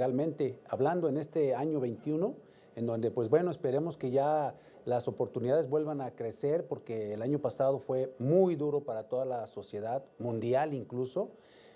legalmente hablando en este año 21, en donde pues bueno, esperemos que ya las oportunidades vuelvan a crecer porque el año pasado fue muy duro para toda la sociedad mundial incluso.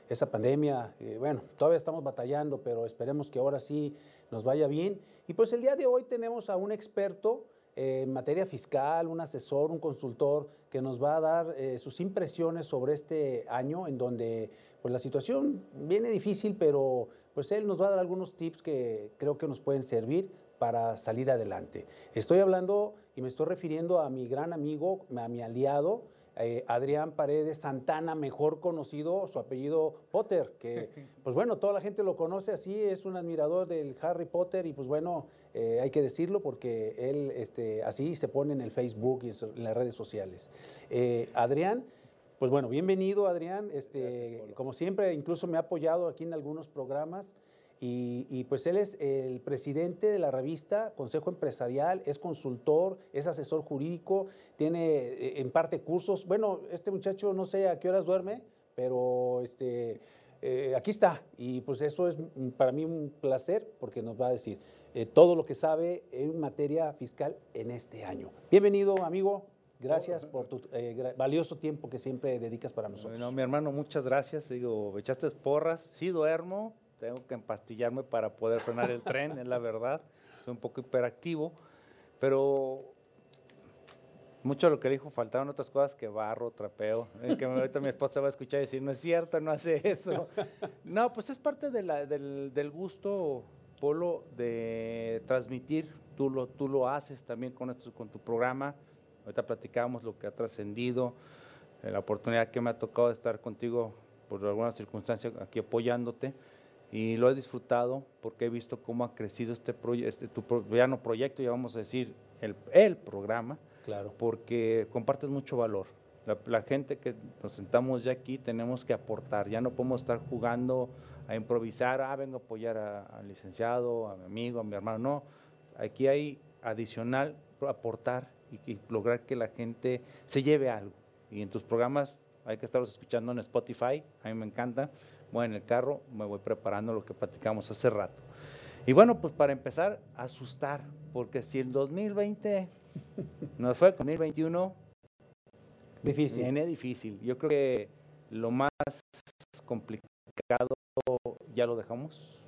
Esa pandemia, eh, bueno, todavía estamos batallando, pero esperemos que ahora sí nos vaya bien. Y pues el día de hoy tenemos a un experto en materia fiscal, un asesor, un consultor que nos va a dar eh, sus impresiones sobre este año en donde pues la situación viene difícil, pero pues él nos va a dar algunos tips que creo que nos pueden servir para salir adelante. Estoy hablando y me estoy refiriendo a mi gran amigo, a mi aliado, eh, Adrián Paredes Santana, mejor conocido, su apellido Potter, que pues bueno, toda la gente lo conoce así, es un admirador del Harry Potter y pues bueno, eh, hay que decirlo porque él este, así se pone en el Facebook y en las redes sociales. Eh, Adrián, pues bueno, bienvenido Adrián, este, como siempre, incluso me ha apoyado aquí en algunos programas. Y, pues él es el presidente de la revista Consejo Empresarial, es consultor, es asesor jurídico, tiene eh, en parte cursos. Bueno, este muchacho no sé a qué horas duerme, pero este, eh, aquí está. Y pues esto es para mí un placer porque nos va a decir eh, todo lo que sabe en materia fiscal en este año. Bienvenido, amigo. Gracias por tu valioso tiempo que siempre dedicas para nosotros. Bueno, mi hermano, muchas gracias. Digo, echaste porras, sí duermo, tengo que empastillarme para poder frenar el tren, es la verdad. Soy un poco hiperactivo, pero mucho de lo que dijo, faltaron otras cosas que barro, trapeo, eh, que ahorita mi esposa va a escuchar y decir, no es cierto, no hace eso. No, pues es parte de la, del, del, gusto, Polo, de transmitir, tú lo, tú lo haces también con, esto, con tu programa, ahorita platicamos lo que ha trascendido, eh, la oportunidad que me ha tocado de estar contigo por alguna circunstancia aquí apoyándote y lo he disfrutado porque he visto cómo ha crecido este, este tu ya no proyecto, ya vamos a decir el, el programa, claro. porque compartes mucho valor. La, gente que nos sentamos ya aquí tenemos que aportar, ya no podemos estar jugando a improvisar, ah, vengo a apoyar al licenciado, a mi amigo, a mi hermano, no, aquí hay adicional aportar y, y lograr que la gente se lleve algo. Y en tus programas hay que estarlos escuchando en Spotify, a mí me encanta voy en el carro, me voy preparando lo que platicamos hace rato. Y bueno, pues para empezar, asustar, porque si el 2020 nos fue con 2021, difícil. viene difícil. Yo creo que lo más complicado ya lo dejamos,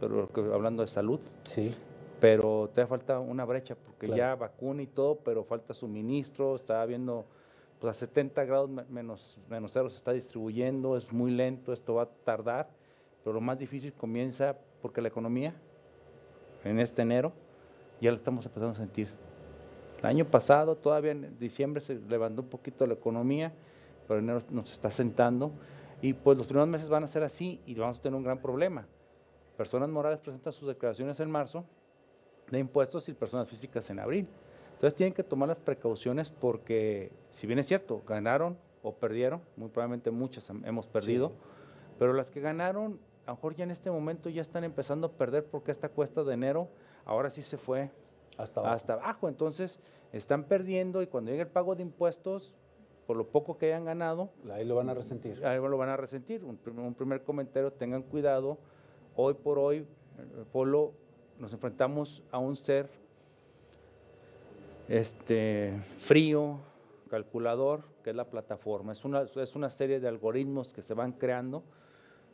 pero hablando de salud. Sí. Pero te falta una brecha, porque ya vacuna y todo, pero falta suministro, estaba viendo pues a 70 grados menos, menos cero se está distribuyendo, es muy lento, esto va a tardar, pero lo más difícil comienza porque la economía, en este enero, ya lo estamos empezando a sentir. El año pasado, todavía en diciembre se levantó un poquito la economía, pero enero nos está sentando y pues los primeros meses van a ser así y vamos a tener un gran problema. Personas morales presentan sus declaraciones en marzo de impuestos y personas físicas en abril. Entonces tienen que tomar las precauciones porque, si bien es cierto, ganaron o perdieron, muy probablemente muchas hemos perdido, pero las que ganaron, a lo mejor ya en este momento ya están empezando a perder porque esta cuesta de enero ahora sí se fue hasta abajo. hasta abajo. Entonces están perdiendo y cuando llegue el pago de impuestos, por lo poco que hayan ganado, ahí lo van a resentir. Ahí lo van a resentir. Un, un primer comentario, tengan cuidado. Hoy por hoy, eh, Polo, nos enfrentamos a un ser este, frío, calculador, que es la plataforma. Es una, es una serie de algoritmos que se van creando,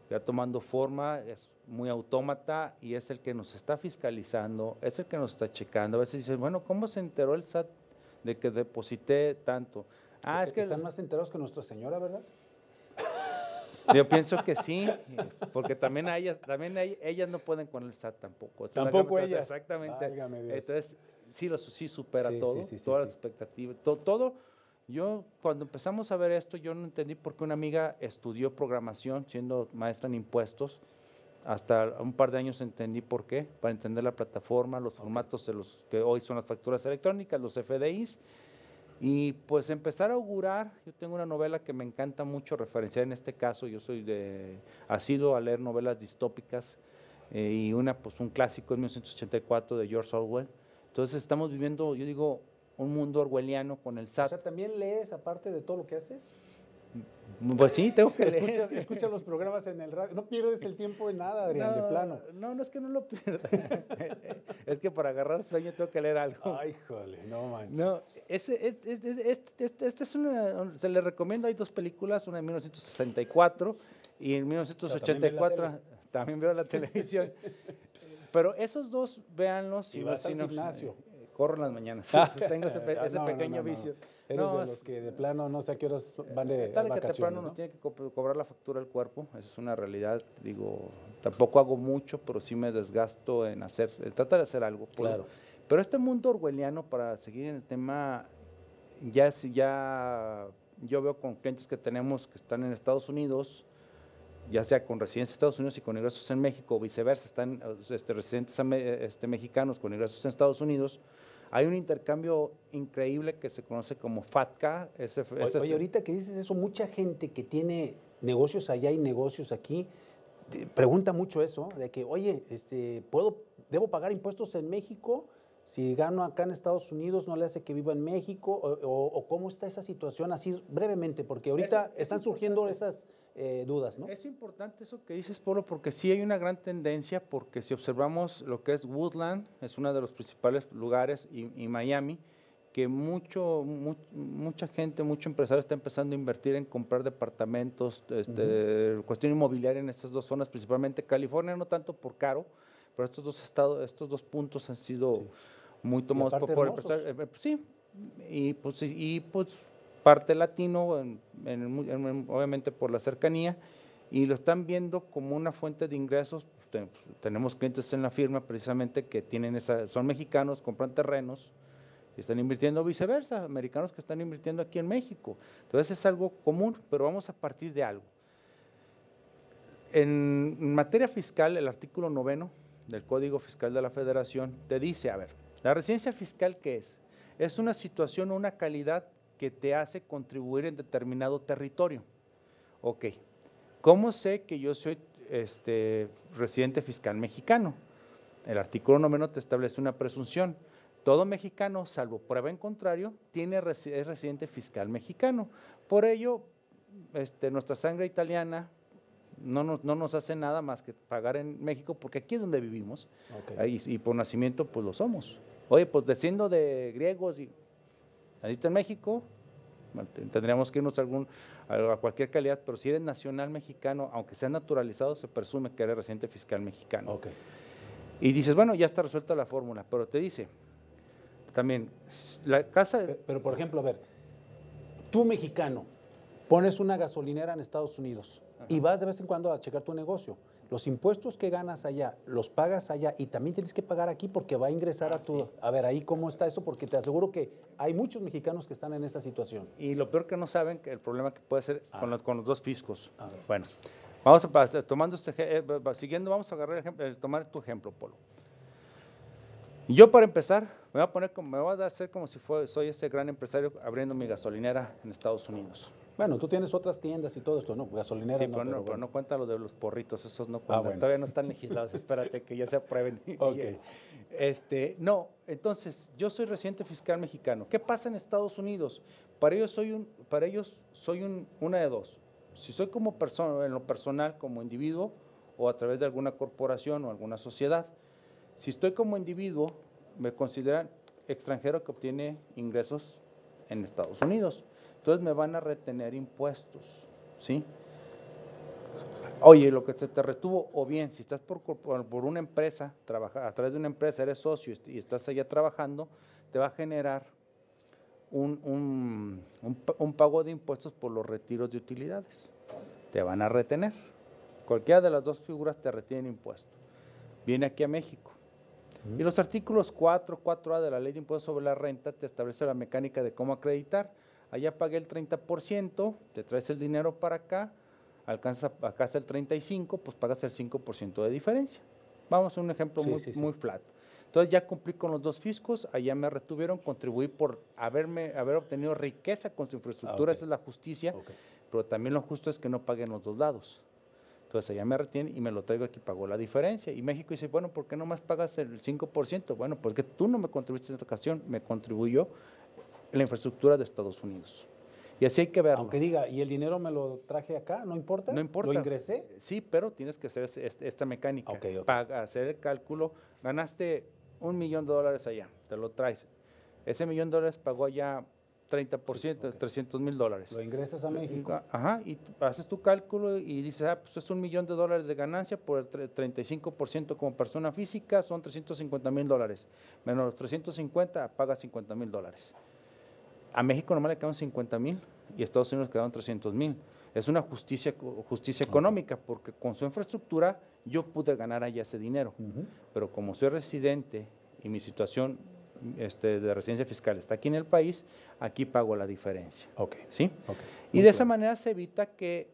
que va tomando forma, es muy autómata y es el que nos está fiscalizando, es el que nos está checando. A veces dicen, bueno, ¿cómo se enteró el SAT de que deposité tanto? Ah, es que están más enterados que Nuestra Señora, ¿verdad? Yo pienso que sí, porque también ellas, también ellas no pueden con el SAT tampoco. Tampoco ellas. Exactamente. Entonces, sí, lo, sí supera todo, todas las expectativas, todo, Yo cuando empezamos a ver esto, yo no entendí por qué una amiga estudió programación siendo maestra en impuestos. Hasta un par de años entendí por qué, para entender la plataforma, los formatos de los que hoy son las facturas electrónicas, los FDIs. Y pues empezar a augurar, yo tengo una novela que me encanta mucho referenciar en este caso, yo soy de, ha sido a leer novelas distópicas eh, y una, pues un clásico en 1984 de George Orwell, entonces estamos viviendo, yo digo, un mundo orwelliano con el SAT. O sea, ¿también lees aparte de todo lo que haces? Pues sí, tengo que escuchas, escuchas los programas en el radio. No pierdes el tiempo en nada, Adrián, de plano. No, no es que no lo pierda. es que para agarrar sueño tengo que leer algo. Ay, jole, no manches. No, este, este, este, es una, se le recomiendo, hay dos películas, una en 1964 y en 1984 también, veo la televisión. Pero esos dos, véanlos. Y vas al gimnasio. corro en las mañanas. Tengo ese, pequeño vicio. Eres de los que de plano no sé a qué horas van de Tal vacaciones, que temprano ¿no? tiene que cobrar la factura del cuerpo, eso es una realidad. Digo, tampoco hago mucho, pero sí me desgasto en hacer, tratar de hacer algo. Claro. Pero este mundo orwelliano, para seguir en el tema, ya, ya yo veo con clientes que tenemos que están en Estados Unidos, ya sea con residentes en Estados Unidos y con ingresos en México, o viceversa, están este, residentes este, mexicanos con ingresos en Estados Unidos, hay un intercambio increíble que se conoce como FATCA. Ese, oye, ahorita que dices eso, mucha gente que tiene negocios allá y negocios aquí, pregunta mucho eso, de que, oye, este, ¿puedo, ¿debo pagar impuestos en México? Si gano acá en Estados Unidos, ¿no le hace que viva en México? ¿O, cómo está esa situación? Así brevemente, porque ahorita están surgiendo esas eh, dudas, ¿no? Es importante eso que dices, Polo, porque sí hay una gran tendencia, porque si observamos lo que es Woodland, es uno de los principales lugares, y, Miami, que mucho, mucha gente, mucho empresario está empezando a invertir en comprar departamentos, este, cuestión inmobiliaria en estas dos zonas, principalmente California, no tanto por caro, pero estos dos estados, estos dos puntos han sido muy tomados por, por empresarios. Eh, sí, y pues, y pues parte latino, obviamente por la cercanía, y lo están viendo como una fuente de ingresos. Pues, tenemos clientes en la firma precisamente que tienen esa, son mexicanos, compran terrenos y están invirtiendo viceversa, americanos que están invirtiendo aquí en México. Entonces es algo común, pero vamos a partir de algo. En materia fiscal, el artículo noveno del Código Fiscal de la Federación te dice, a ver, la residencia fiscal, ¿qué es? Es una situación o una calidad que te hace contribuir en determinado territorio. Ok, ¿cómo sé que yo soy este, residente fiscal mexicano? El artículo noveno te establece una presunción. Todo mexicano, salvo prueba en contrario, tiene, es residente fiscal mexicano. Por ello, este, nuestra sangre italiana no nos, no nos, hace nada más que pagar en México, porque aquí es donde vivimos, y, y, por nacimiento pues lo somos. Oye, pues desciendo de griegos y Naciste en México, tendríamos que irnos a, algún, a cualquier calidad, pero si eres nacional mexicano, aunque sea naturalizado, se presume que eres residente fiscal mexicano. Y dices, bueno, ya está resuelta la fórmula, pero te dice, también, la casa... Pero, por ejemplo, a ver, tú mexicano, pones una gasolinera en Estados Unidos y vas de vez en cuando a checar tu negocio los impuestos que ganas allá los pagas allá y también tienes que pagar aquí porque va a ingresar a ah, tu... A ver, ahí cómo está eso, porque te aseguro que hay muchos mexicanos que están en esta situación. Y lo peor que no saben, que el problema que puede ser con, ah. los, con los dos fiscos. Bueno, vamos a tomando este, eh, siguiendo, vamos a agarrar ejemplo, eh, tomar tu ejemplo, Polo. Yo para empezar, me voy a poner como, me voy a hacer como si soy ese gran empresario abriendo mi gasolinera en Estados Unidos. Bueno, tú tienes otras tiendas y todo esto, ¿no? Gasolineras sí, pero no, pero, no cuenta lo de los porritos, esos no ah, cuentan. Todavía no están legislados, espérate que ya se aprueben. ok. Este, no, entonces, yo soy residente fiscal mexicano. ¿Qué pasa en Estados Unidos? Para ellos soy, un, para ellos soy un, una de dos. Si soy como persona, en lo personal, como individuo, o a través de alguna corporación o alguna sociedad. Si estoy como individuo, me consideran extranjero que obtiene ingresos en Estados Unidos. Entonces me van a retener impuestos, ¿sí? Oye, lo que se te retuvo, o bien, si estás por, por, una empresa, trabaja, a través de una empresa, eres socio y estás allá trabajando, te va a generar un, un, un, pago de impuestos por los retiros de utilidades. Te van a retener. Cualquiera de las dos figuras te retienen impuestos. Viene aquí a México. Y los artículos 4, 4A de la Ley de Impuestos sobre la Renta te establece la mecánica de cómo acreditar allá pagué el 30%, te traes el dinero para acá, alcanzas acá el 35%, pues pagas el 5% de diferencia. Vamos a un ejemplo muy, muy flat. Entonces ya cumplí con los dos fiscos, allá me retuvieron, contribuí por haberme, haber obtenido riqueza con su infraestructura, ah, esa es la justicia, pero también lo justo es que no paguen los dos lados. Entonces allá me retienen y me lo traigo aquí, pagó la diferencia. Y México dice, bueno, ¿por qué no más pagas el 5%? Bueno, porque tú no me contribuiste en esta ocasión, me contribuyó la infraestructura de Estados Unidos. Y así hay que verlo. Aunque diga, ¿y el dinero me lo traje acá? ¿No importa? No importa. ¿Lo ingresé? Sí, pero tienes que hacer esta mecánica. Para hacer el cálculo, ganaste un millón de dólares allá, te lo traes. Ese millón de dólares pagó allá 30%, 300 mil dólares. Lo ingresas a México. Ajá, y haces tu cálculo y dices, ah, pues es un millón de dólares de ganancia por el 35% como persona física, son 350 mil dólares. Menos los 350, paga 50 mil dólares. A México nomás le quedan 50 mil y a Estados Unidos le quedan 300 mil. Es una justicia, justicia económica, porque con su infraestructura yo pude ganar allá ese dinero. Pero como soy residente y mi situación este, de residencia fiscal está aquí en el país, aquí pago la diferencia. ¿Sí? Y de esa manera se evita que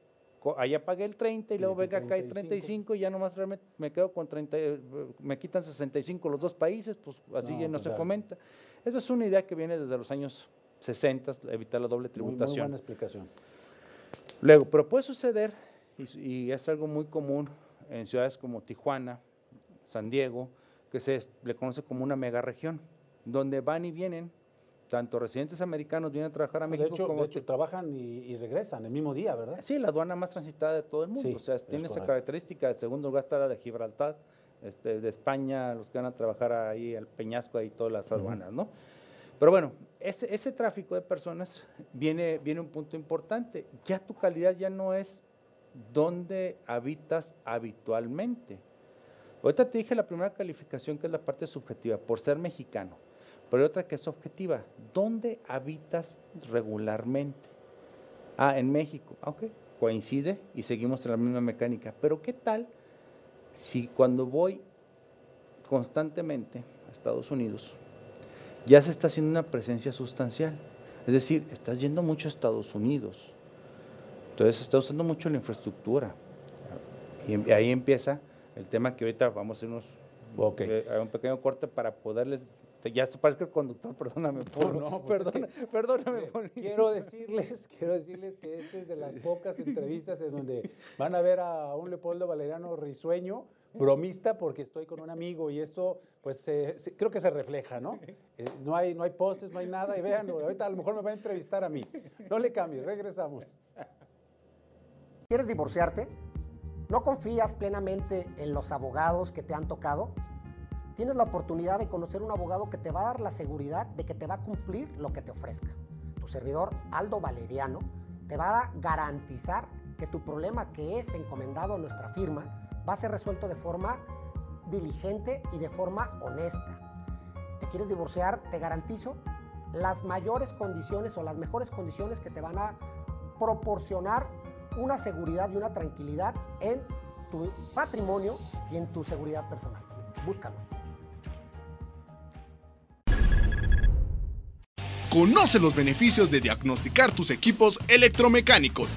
allá pagué el 30 y luego venga acá el 35 y ya nomás realmente me quedo con 30, eh, me quitan 65 los dos países, pues así no, ya no pues se fomenta. Esa es una idea que viene desde los años 60, evitar la doble tributación. Muy, buena explicación. Luego, pero puede suceder, y, es algo muy común en ciudades como Tijuana, San Diego, que se le conoce como una mega región donde van y vienen, tanto residentes americanos vienen a trabajar a México de hecho, como... De hecho, trabajan y, regresan el mismo día, ¿verdad? Sí, la aduana más transitada de todo el mundo. o sea, tiene esa característica. El segundo lugar está la de Gibraltar, este, de España, los que van a trabajar ahí, el Peñasco, ahí todas las aduanas, ¿no? Pero bueno, ese, tráfico de personas viene, viene un punto importante. Ya tu calidad ya no es donde habitas habitualmente. Ahorita te dije la primera calificación que es la parte subjetiva, por ser mexicano. Pero hay otra que es objetiva. ¿Dónde habitas regularmente? Ah, en México. Ah, ok, coincide y seguimos en la misma mecánica. Pero ¿qué tal si cuando voy constantemente a Estados Unidos ya se está haciendo una presencia sustancial? Es decir, estás yendo mucho a Estados Unidos. Entonces se está usando mucho la infraestructura. Y ahí empieza el tema que ahorita vamos a hacer unos, eh, un pequeño corte para poderles ya se parece el conductor, perdóname, por, no, pues perdóname, Quiero decirles, quiero decirles que esta es de las pocas entrevistas en donde van a ver a un Leopoldo Valeriano risueño, bromista, porque estoy con un amigo y esto, pues creo que se refleja, ¿no? Eh, no, hay, no hay poses, no hay nada, y vean, ahorita a lo mejor me va a entrevistar a mí. No le cambie, regresamos. ¿Quieres divorciarte? ¿No confías plenamente en los abogados que te han tocado? tienes la oportunidad de conocer un abogado que te va a dar la seguridad de que te va a cumplir lo que te ofrezca. Tu servidor, Aldo Valeriano, te va a garantizar que tu problema que es encomendado a nuestra firma va a ser resuelto de forma diligente y de forma honesta. ¿Te quieres divorciar? Te garantizo las mayores condiciones o las mejores condiciones que te van a proporcionar una seguridad y una tranquilidad en tu patrimonio y en tu seguridad personal. Búscanos. Conoce los beneficios de diagnosticar tus equipos electromecánicos.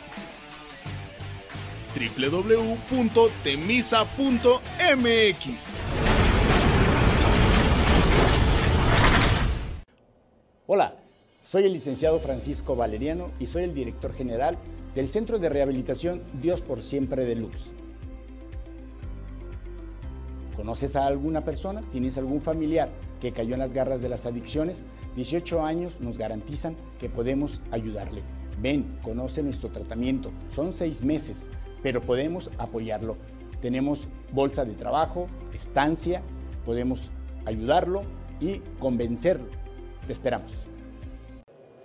www.temisa.mx. Hola, soy el licenciado Francisco Valeriano y soy el director general del Centro de Rehabilitación Dios por Siempre de Luz. ¿Conoces a alguna persona? ¿Tienes algún familiar que cayó en las garras de las adicciones? 18 años nos garantizan que podemos ayudarle. Ven, conoce nuestro tratamiento. Son seis meses pero podemos apoyarlo. Tenemos bolsa de trabajo, estancia, podemos ayudarlo y convencerlo. Te esperamos.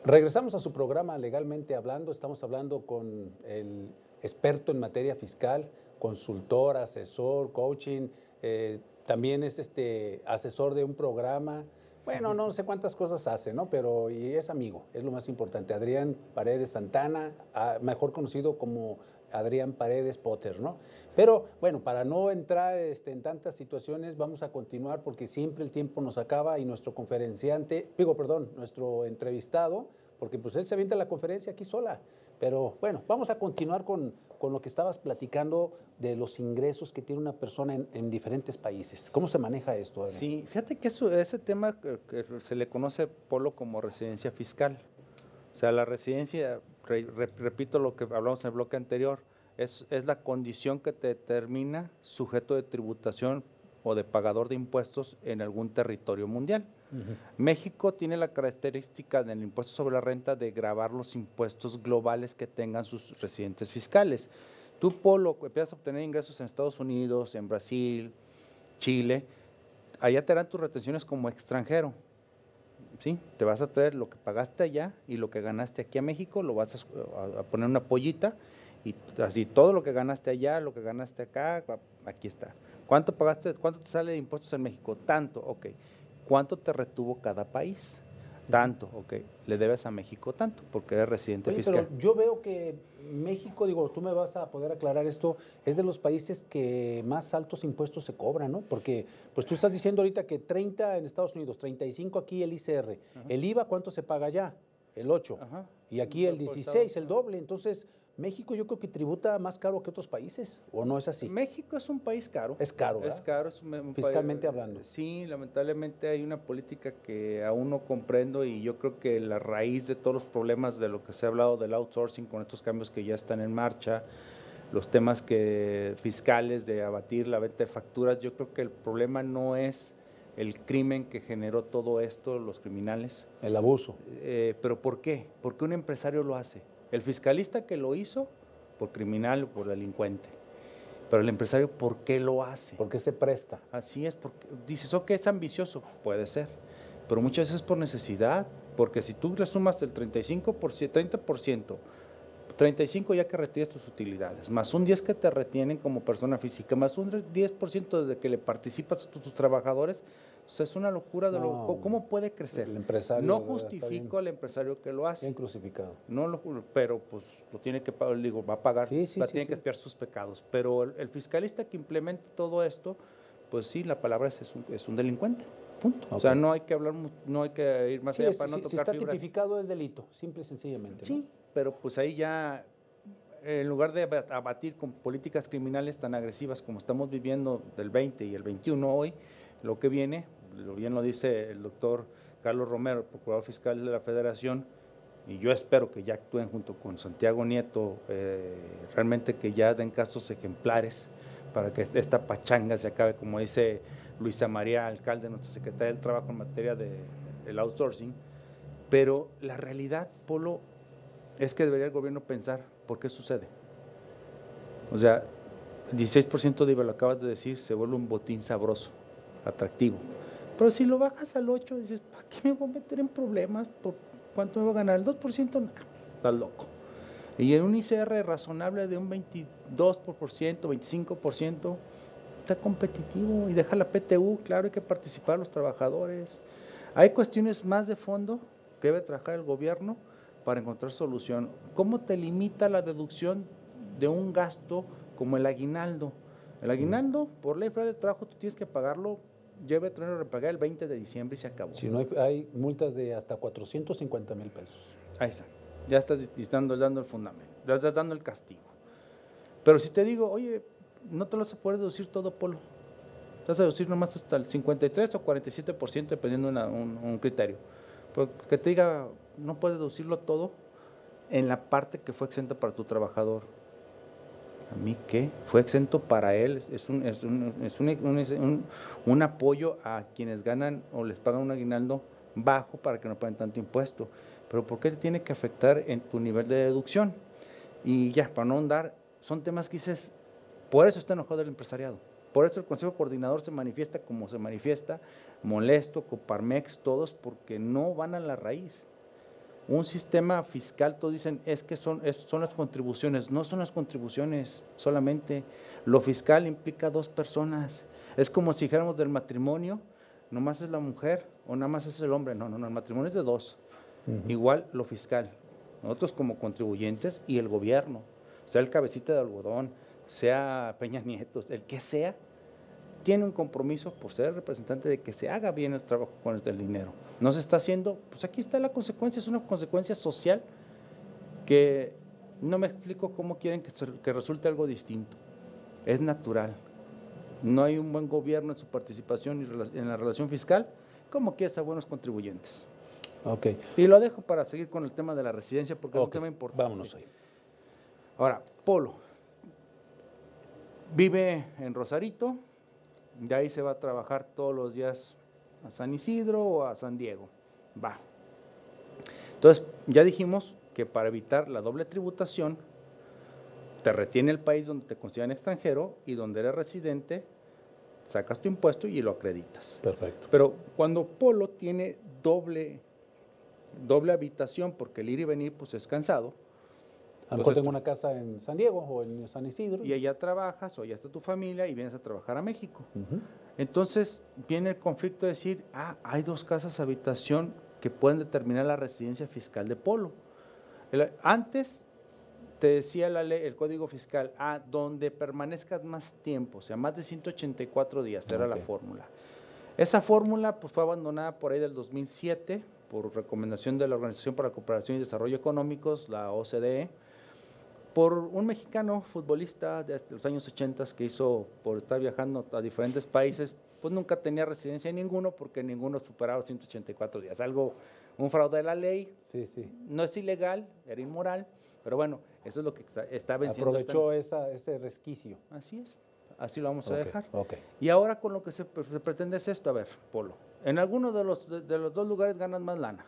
Regresamos a su programa Legalmente Hablando. Estamos hablando con el experto en materia fiscal, consultor, asesor, coaching. Eh, también es este asesor de un programa. Bueno, no sé cuántas cosas hace, ¿no? Pero y es amigo, es lo más importante. Adrián Paredes Santana, ah, mejor conocido como Adrián Paredes Potter, ¿no? Pero bueno, para no entrar este, en tantas situaciones, vamos a continuar porque siempre el tiempo nos acaba y nuestro conferenciante, digo, perdón, nuestro entrevistado, porque pues él se avienta la conferencia aquí sola, Pero bueno, vamos a continuar con, con lo que estabas platicando de los ingresos que tiene una persona en, en diferentes países. ¿Cómo se maneja esto? Adrián? Sí, fíjate que eso, ese tema que, que se le conoce, Polo, como residencia fiscal. O sea, la residencia, re- re- repito lo que hablamos en el bloque anterior, es, es la condición que te determina sujeto de tributación o de pagador de impuestos en algún territorio mundial. México tiene la característica del impuesto sobre la renta de grabar los impuestos globales que tengan sus residentes fiscales. Tú, Polo, empiezas a obtener ingresos en Estados Unidos, en Brasil, Chile, allá te dan tus retenciones como extranjero. ¿Sí? Te vas a traer lo que pagaste allá y lo que ganaste aquí a México, lo vas a, a- poner una pollita y así todo lo que ganaste allá, lo que ganaste acá, aquí está. ¿Cuánto pagaste? ¿Cuánto te sale de impuestos en México? Tanto, ok. ¿Cuánto te retuvo cada país? Tanto, ok. Le debes a México tanto, porque eres residente Oye, fiscal. pero yo veo que México, digo, tú me vas a poder aclarar esto, es de los países que más altos impuestos se cobran, ¿no? Porque, pues tú estás diciendo ahorita que 30 en Estados Unidos, 35 aquí el ICR. ¿El IVA cuánto se paga allá? El 8. Ajá. Y aquí el Por 16, estado, el doble. Entonces, México yo creo que tributa más caro que otros países, ¿o no es así? México es un país caro. Es caro, Es caro. es un- un país- Fiscalmente hablando. Sí, lamentablemente hay una política que aún no comprendo y yo creo que la raíz de todos los problemas de lo que se ha hablado del outsourcing con estos cambios que ya están en marcha, los temas que fiscales de abatir la venta de facturas, yo creo que el problema no es el crimen que generó todo esto, los criminales, El abuso. eh, pero ¿por qué? Porque un empresario lo hace. El fiscalista que lo hizo, por criminal o por delincuente. Pero el empresario, ¿por qué lo hace? ¿Por qué se presta? Así es, porque dices, ok, es ambicioso, puede ser, pero muchas veces es por necesidad, porque si tú le sumas el 35%, 30%, 35 ya que retires tus utilidades, más un 10 que te retienen como persona física, más un 10% de que le participas a tus, tus trabajadores, o sea, es una locura de lo, No, ¿cómo- ¿cómo puede crecer? el empresario, no justifico al empresario que lo hace, Bien crucificado. no lo, pero pues lo tiene que pagar, digo, va a pagar, Sí, sí, va, sí, tiene que expiar sus pecados. Pero el, el fiscalista que implemente todo esto, pues sí, la palabra es, es un, es un delincuente. Punto. O sea, no hay que hablar, no hay que ir más allá para no si, si tocar está tipificado es delito, simple y sencillamente. ¿no? Sí, pero pues ahí ya, en lugar de aba- abatir con políticas criminales tan agresivas como estamos viviendo del 20 y el 21 hoy, lo que viene, bien lo dice el doctor Carlos Romero, procurador fiscal de la Federación, y yo espero que ya actúen junto con Santiago Nieto, eh, realmente que ya den casos ejemplares para que esta pachanga se acabe, como dice Luisa María, alcalde, nuestra secretaria del Trabajo en materia de, del outsourcing. Pero la realidad, Polo, es que debería el gobierno pensar por qué sucede. O sea, 16% de IVA, lo acabas de decir, se vuelve un botín sabroso, atractivo. Pero si lo bajas al 8, dices, ¿para qué me voy a meter en problemas? ¿Por cuánto me va a ganar? ¿El 2%? Nah, estás loco. Y en un ICR razonable de un 22%, 25%, está competitivo y deja la PTU, claro, hay que participar los trabajadores. Hay cuestiones más de fondo que debe trabajar el gobierno para encontrar solución. ¿Cómo te limita la deducción de un gasto como el aguinaldo? El aguinaldo, por ley federal de trabajo, tú tienes que pagarlo, lleve que repagar el 20 de diciembre y se acabó. Si no hay, hay multas de hasta 450 mil pesos. Ahí está. Ya estás dando, dando el fundamento, ya estás dando el castigo. Pero si te digo, oye, no te lo vas a poder deducir todo, Polo. Te vas a deducir nomás hasta el 53 o 47%, dependiendo de un, un criterio. Pero que te diga, no puedes deducirlo todo en la parte que fue exenta para tu trabajador. ¿A mí qué? Fue exento para él. Es un, es un, es un, un- apoyo a quienes ganan o les pagan un aguinaldo bajo para que no paguen tanto impuesto. Pero ¿por qué te tiene que afectar en tu nivel de deducción? Y ya, para no ahondar, son temas que dices, por eso está enojado el empresariado. Por eso el Consejo Coordinador se manifiesta como se manifiesta, molesto, Coparmex, todos, porque no van a la raíz. Un sistema fiscal, todos dicen, es que son, es- son las contribuciones. No son las contribuciones solamente. Lo fiscal implica dos personas. Es como si dijéramos del matrimonio, nomás es la mujer o nada más es el hombre. No, no, no, el matrimonio es de dos. Igual lo fiscal. Nosotros como contribuyentes y el gobierno, sea el cabecita de algodón, sea Peña Nieto, el que sea, tiene un compromiso por ser representante de que se haga bien el trabajo con el dinero. No se está haciendo, pues aquí está la consecuencia, es una consecuencia social que No me explico cómo quieren que, que resulte algo distinto. Es natural. No hay un buen gobierno en su participación en la relación fiscal, como quiere ser buenos contribuyentes. Ok. Y lo dejo para seguir con el tema de la residencia porque es un tema importante. Vámonos ahí. Ahora, Polo. Vive en Rosarito, de ahí se va a trabajar todos los días a San Isidro o a San Diego. Va. Entonces, ya dijimos que para evitar la doble tributación, te retiene el país donde te consideran extranjero y donde eres residente, sacas tu impuesto y lo acreditas. Perfecto. Pero cuando Polo tiene doble, doble habitación, porque el ir y venir pues es cansado, a lo mejor tengo una casa en San Diego o en San Isidro. Y allá trabajas o allá está tu familia y vienes a trabajar a México. Entonces viene el conflicto de decir, ah, hay dos casas habitación que pueden determinar la residencia fiscal de Polo. antes te decía la ley, el código fiscal, ah, donde permanezcas más tiempo, o sea, más de 184 días, era la fórmula. Esa fórmula pues, fue abandonada por ahí del 2007 por recomendación de la Organización para la Cooperación y Desarrollo Económicos, la OCDE, por un mexicano futbolista de los años 80 que hizo por estar viajando a diferentes países, pues nunca tenía residencia en ninguno porque ninguno superaba 184 días. Algo, un fraude de la ley. Sí, sí. No es ilegal, era inmoral, pero bueno, eso es lo que está, venciendo. Aprovechó ese resquicio. Así es, así lo vamos a dejar. Okay. Y ahora con lo que se, pretende es esto, a ver, Polo, en alguno de los, de los dos lugares ganan más lana.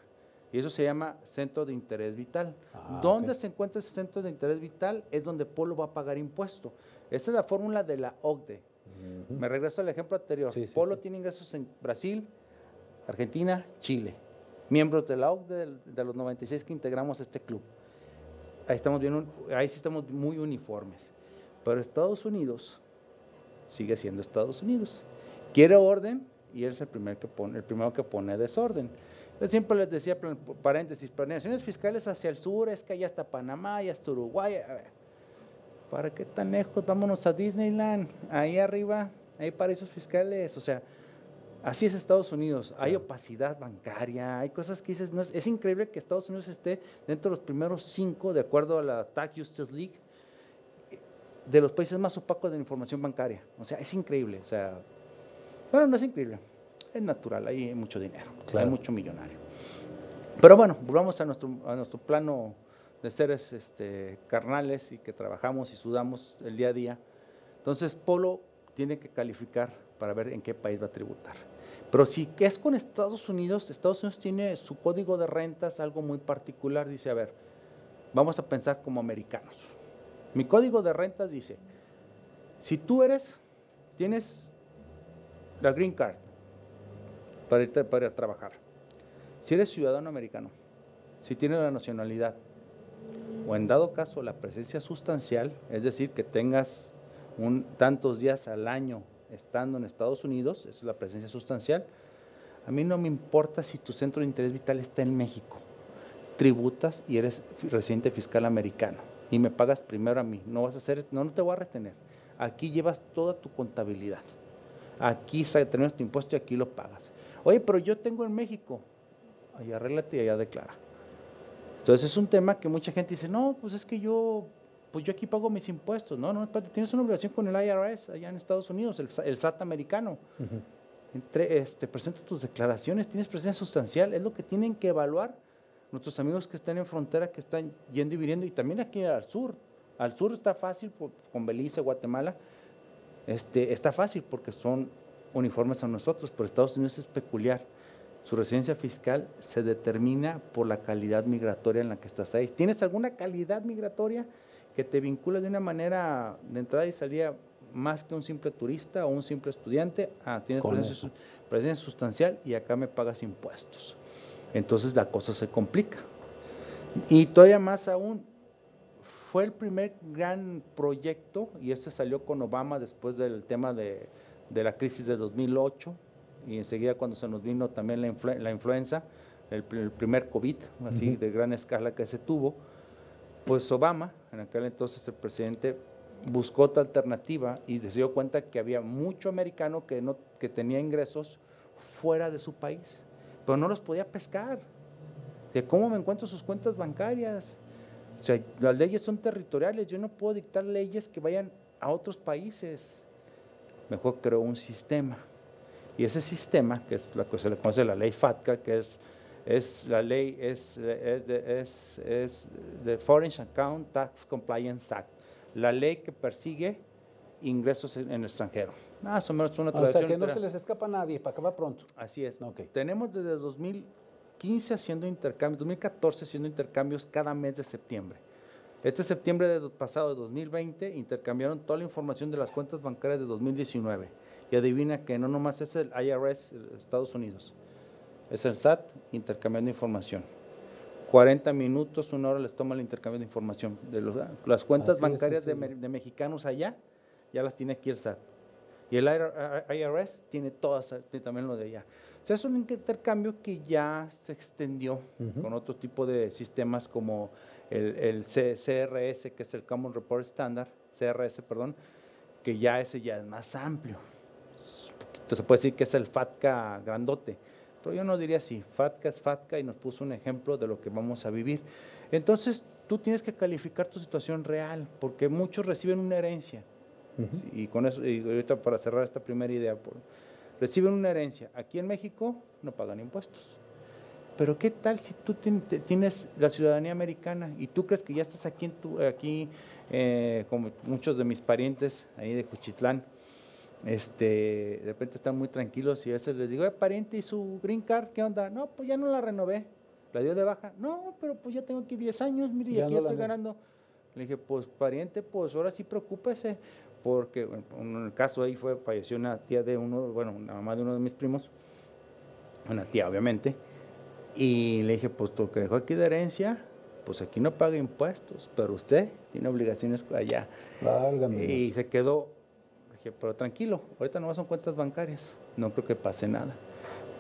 Y eso se llama centro de interés vital. Ah, ¿Dónde se encuentra ese centro de interés vital? Es donde Polo va a pagar impuesto. Esa es la fórmula de la OCDE. Me regreso al ejemplo anterior. Polo tiene ingresos en Brasil, Argentina, Chile. Miembros de la OCDE de, los 96 que integramos este club. Ahí, estamos bien, ahí sí estamos muy uniformes. Pero Estados Unidos sigue siendo Estados Unidos. Quiere orden y él es el, primer que pone, el primero que pone desorden. Yo siempre les decía, paréntesis, planeaciones fiscales hacia el sur, es que allá está Panamá, allá está Uruguay. A ver, ¿para qué tan lejos? Vámonos a Disneyland, ahí arriba hay paraísos fiscales. O sea, así es Estados Unidos. Hay opacidad bancaria, hay cosas que dices, no es, es increíble que Estados Unidos esté dentro de los primeros cinco, de acuerdo a la Tax Justice League, de los países más opacos de la información bancaria. O sea, es increíble. O sea, bueno, no es increíble es natural, hay mucho dinero, hay mucho millonario. Pero bueno, volvamos a nuestro, a nuestro plano de seres este, carnales y que trabajamos y sudamos el día a día. Entonces, Polo tiene que calificar para ver en qué país va a tributar. Pero si es con Estados Unidos, Estados Unidos tiene su código de rentas, algo muy particular. Dice, a ver, vamos a pensar como americanos. Mi código de rentas dice, si tú eres, tienes la green card, para irte para trabajar. Si eres ciudadano americano, si tienes la nacionalidad, o en dado caso la presencia sustancial, es decir, que tengas tantos días al año estando en Estados Unidos, es la presencia sustancial, a mí no me importa si tu centro de interés vital está en México. Tributas y eres residente fiscal americano y me pagas primero a mí. No vas a hacer, no, no te voy a retener. Aquí llevas toda tu contabilidad. Aquí tenemos tu impuesto y aquí lo pagas. Oye, pero yo tengo en México. Allá arréglate y allá declara. Entonces es un tema que mucha gente dice, no, pues es que yo, pues yo aquí pago mis impuestos. No, no, tienes una obligación con el IRS allá en Estados Unidos, el, SAT americano. Entre, este, presenta tus declaraciones, tienes presencia sustancial, es lo que tienen que evaluar nuestros amigos que están en frontera, que están yendo y viniendo, y también aquí al sur. Al sur está fácil, con Belice, Guatemala, este, está fácil porque son uniformes a nosotros, pero Estados Unidos es peculiar. Su residencia fiscal se determina por la calidad migratoria en la que estás ahí. ¿Tienes alguna calidad migratoria que te vincula de una manera de entrada y salida más que un simple turista o un simple estudiante? Ah, tienes presencia, presencia sustancial y acá me pagas impuestos. Entonces la cosa se complica. Y todavía más aún, fue el primer gran proyecto, y este salió con Obama después del tema de de la crisis de 2008 y enseguida cuando se nos vino también la, influenza, el, primer COVID, así de gran escala que se tuvo, pues Obama, en aquel entonces el presidente, buscó otra alternativa y se dio cuenta que había mucho americano que, no, que tenía ingresos fuera de su país, pero no los podía pescar. De cómo me encuentro sus cuentas bancarias. O sea, las leyes son territoriales, yo no puedo dictar leyes que vayan a otros países. Mejor creo un sistema. Y ese sistema, que es la que se le conoce la ley FATCA, que es, es la ley, es, es, es, the Foreign Account Tax Compliance Act, la ley que persigue ingresos en, el extranjero. Más o menos una tradición. O sea, que no se les escapa a nadie, para acabar pronto. Así es. Tenemos desde 2015 haciendo intercambios, 2014 haciendo intercambios cada mes de septiembre. Este septiembre de pasado de 2020 intercambiaron toda la información de las cuentas bancarias de 2019. Y adivina que no nomás es el IRS de Estados Unidos, es el SAT intercambiando información. 40 minutos, una hora les toma el intercambio de información. De las cuentas bancarias de, mexicanos allá, ya las tiene aquí el SAT. Y el IRS tiene todas, también lo de allá. O sea, es un intercambio que ya se extendió con otro tipo de sistemas como el, el CRS, que es el Common Report Standard, CRS, perdón, que ya ese ya es más amplio. Entonces se puede decir que es el FATCA grandote, pero yo no diría así, FATCA es FATCA y nos puso un ejemplo de lo que vamos a vivir. Entonces tú tienes que calificar tu situación real, porque muchos reciben una herencia. Y con eso, y ahorita para cerrar esta primera idea, reciben una herencia. Aquí en México no pagan impuestos. Pero ¿qué tal si tú tienes la ciudadanía americana y tú crees que ya estás aquí, en tu, aquí eh, como muchos de mis parientes ahí de Cuchitlán, este, de repente están muy tranquilos y a veces les digo, eh, pariente, ¿y su green card qué onda? No, pues ya no la renové. ¿La dio de baja? No, pero pues ya tengo aquí 10 años, mire, y aquí estoy ganando. Le dije, pues pariente, pues ahora sí preocúpese, porque en el caso ahí fue, falleció una tía de uno, bueno, una mamá de uno de mis primos, una tía obviamente, y le dije, pues que dejó aquí de herencia, pues aquí no paga impuestos, pero usted tiene obligaciones allá. Válgame. Y se quedó, dije, pero tranquilo, ahorita no son cuentas bancarias, no creo que pase nada.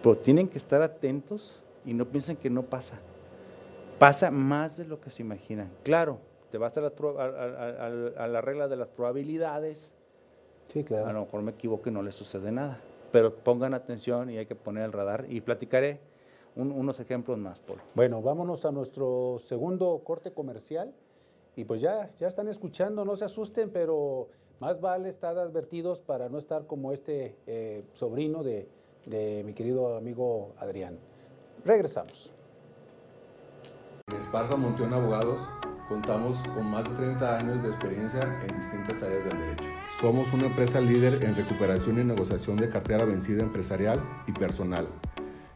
Pero tienen que estar atentos y no piensen que no pasa. Pasa más de lo que se imaginan. Claro, te vas a, a, la regla de las probabilidades. Sí, claro. A lo mejor me equivoco y no le sucede nada. Pero pongan atención y hay que poner el radar y platicaré unos ejemplos más, Polo. Bueno, vámonos a nuestro segundo corte comercial. Y pues ya, ya están escuchando, no se asusten, pero más vale estar advertidos para no estar como este eh, sobrino de, de mi querido amigo Adrián. Regresamos. En Esparza Monteón Abogados contamos con más de 30 años de experiencia en distintas áreas del derecho. Somos una empresa líder en recuperación y negociación de cartera vencida empresarial y personal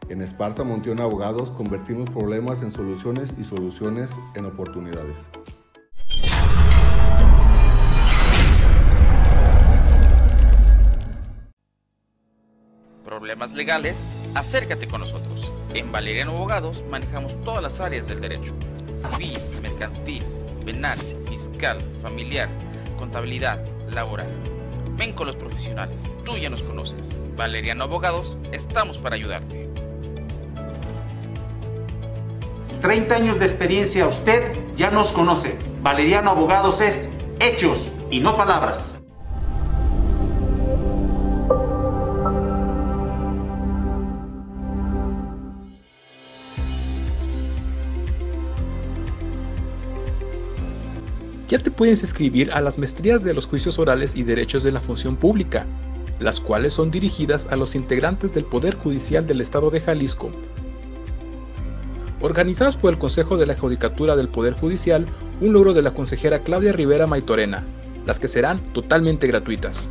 en Esparta Monteón Abogados convertimos problemas en soluciones y soluciones en oportunidades. Problemas legales, acércate con nosotros. En Valeriano Abogados manejamos todas las áreas del derecho. Civil, mercantil, penal, fiscal, familiar, contabilidad, laboral. Ven con los profesionales, tú ya nos conoces. Valeriano Abogados, estamos para ayudarte. 30 años de experiencia, usted ya nos conoce. Valeriano Abogados es hechos y no palabras. Ya te puedes inscribir a las maestrías de los juicios orales y derechos de la función pública, las cuales son dirigidas a los integrantes del Poder Judicial del Estado de Jalisco organizados por el Consejo de la Judicatura del Poder Judicial, un logro de la consejera Claudia Rivera Maitorena, las que serán totalmente gratuitas.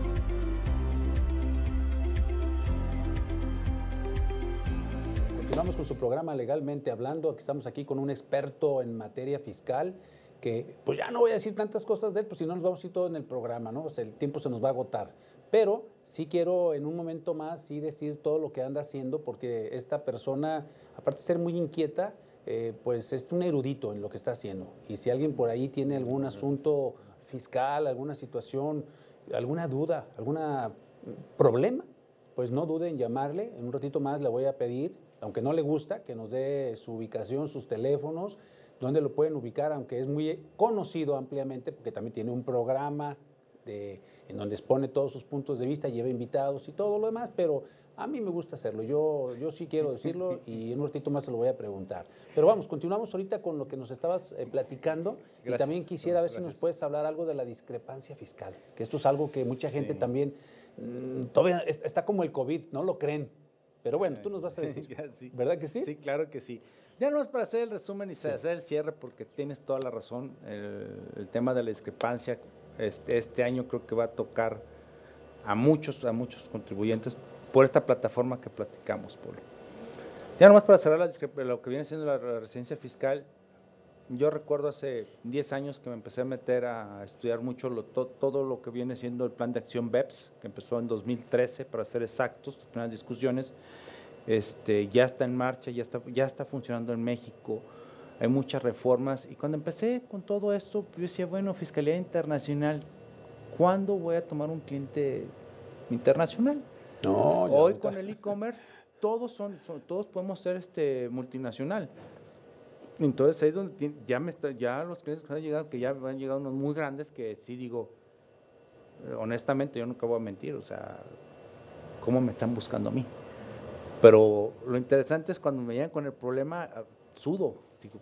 Continuamos con su programa Legalmente Hablando, estamos aquí con un experto en materia fiscal que pues ya no voy a decir tantas cosas de él, pues si no nos vamos a ir todo en el programa, ¿no? el tiempo se nos va a agotar. Pero sí quiero en un momento más sí decir todo lo que anda haciendo, porque esta persona, aparte de ser muy inquieta, eh, pues es un erudito en lo que está haciendo. Y si alguien por ahí tiene algún asunto fiscal, alguna situación, alguna duda, algún problema, pues no dude en llamarle. En un ratito más le voy a pedir, aunque no le gusta, que nos dé su ubicación, sus teléfonos, donde lo pueden ubicar, aunque es muy conocido ampliamente, porque también tiene un programa en donde expone todos sus puntos de vista, lleva invitados y todo lo demás, pero A mí me gusta hacerlo, yo, yo sí quiero decirlo y en un ratito más se lo voy a preguntar. Pero vamos, continuamos ahorita con lo que nos estabas eh, platicando y también quisiera ver si nos puedes hablar algo de la discrepancia fiscal, que esto es algo que mucha gente también mm, todavía es- está como el COVID, no lo creen. Pero bueno, tú nos vas a decir, sí. ¿verdad que sí? Sí, claro que sí. Ya no es para hacer el resumen y hacer el cierre, porque tienes toda la razón. El, el tema de la discrepancia este, este año creo que va a tocar a muchos, a muchos contribuyentes por esta plataforma que platicamos, Polo. Ya nomás para cerrar la lo que viene siendo la residencia fiscal, yo recuerdo hace 10 años que me empecé a meter a estudiar mucho lo- to- todo lo que viene siendo el plan de acción BEPS, que empezó en 2013, para ser exactos, las primeras discusiones. Este, ya está en marcha, ya está, ya está funcionando en México, hay muchas reformas. Y cuando empecé con todo esto, yo decía, bueno, Fiscalía Internacional, ¿cuándo voy a tomar un cliente internacional? No, Hoy con el e-commerce, todos, son, son- todos podemos ser este, multinacional. Entonces ahí es donde ya, me está- ya los clientes que han llegado, que ya han llegado unos muy grandes, que sí digo, honestamente, yo nunca voy a mentir, o sea, ¿cómo me están buscando a mí? Pero lo interesante es cuando me llegan con el problema, ah, sudo, digo,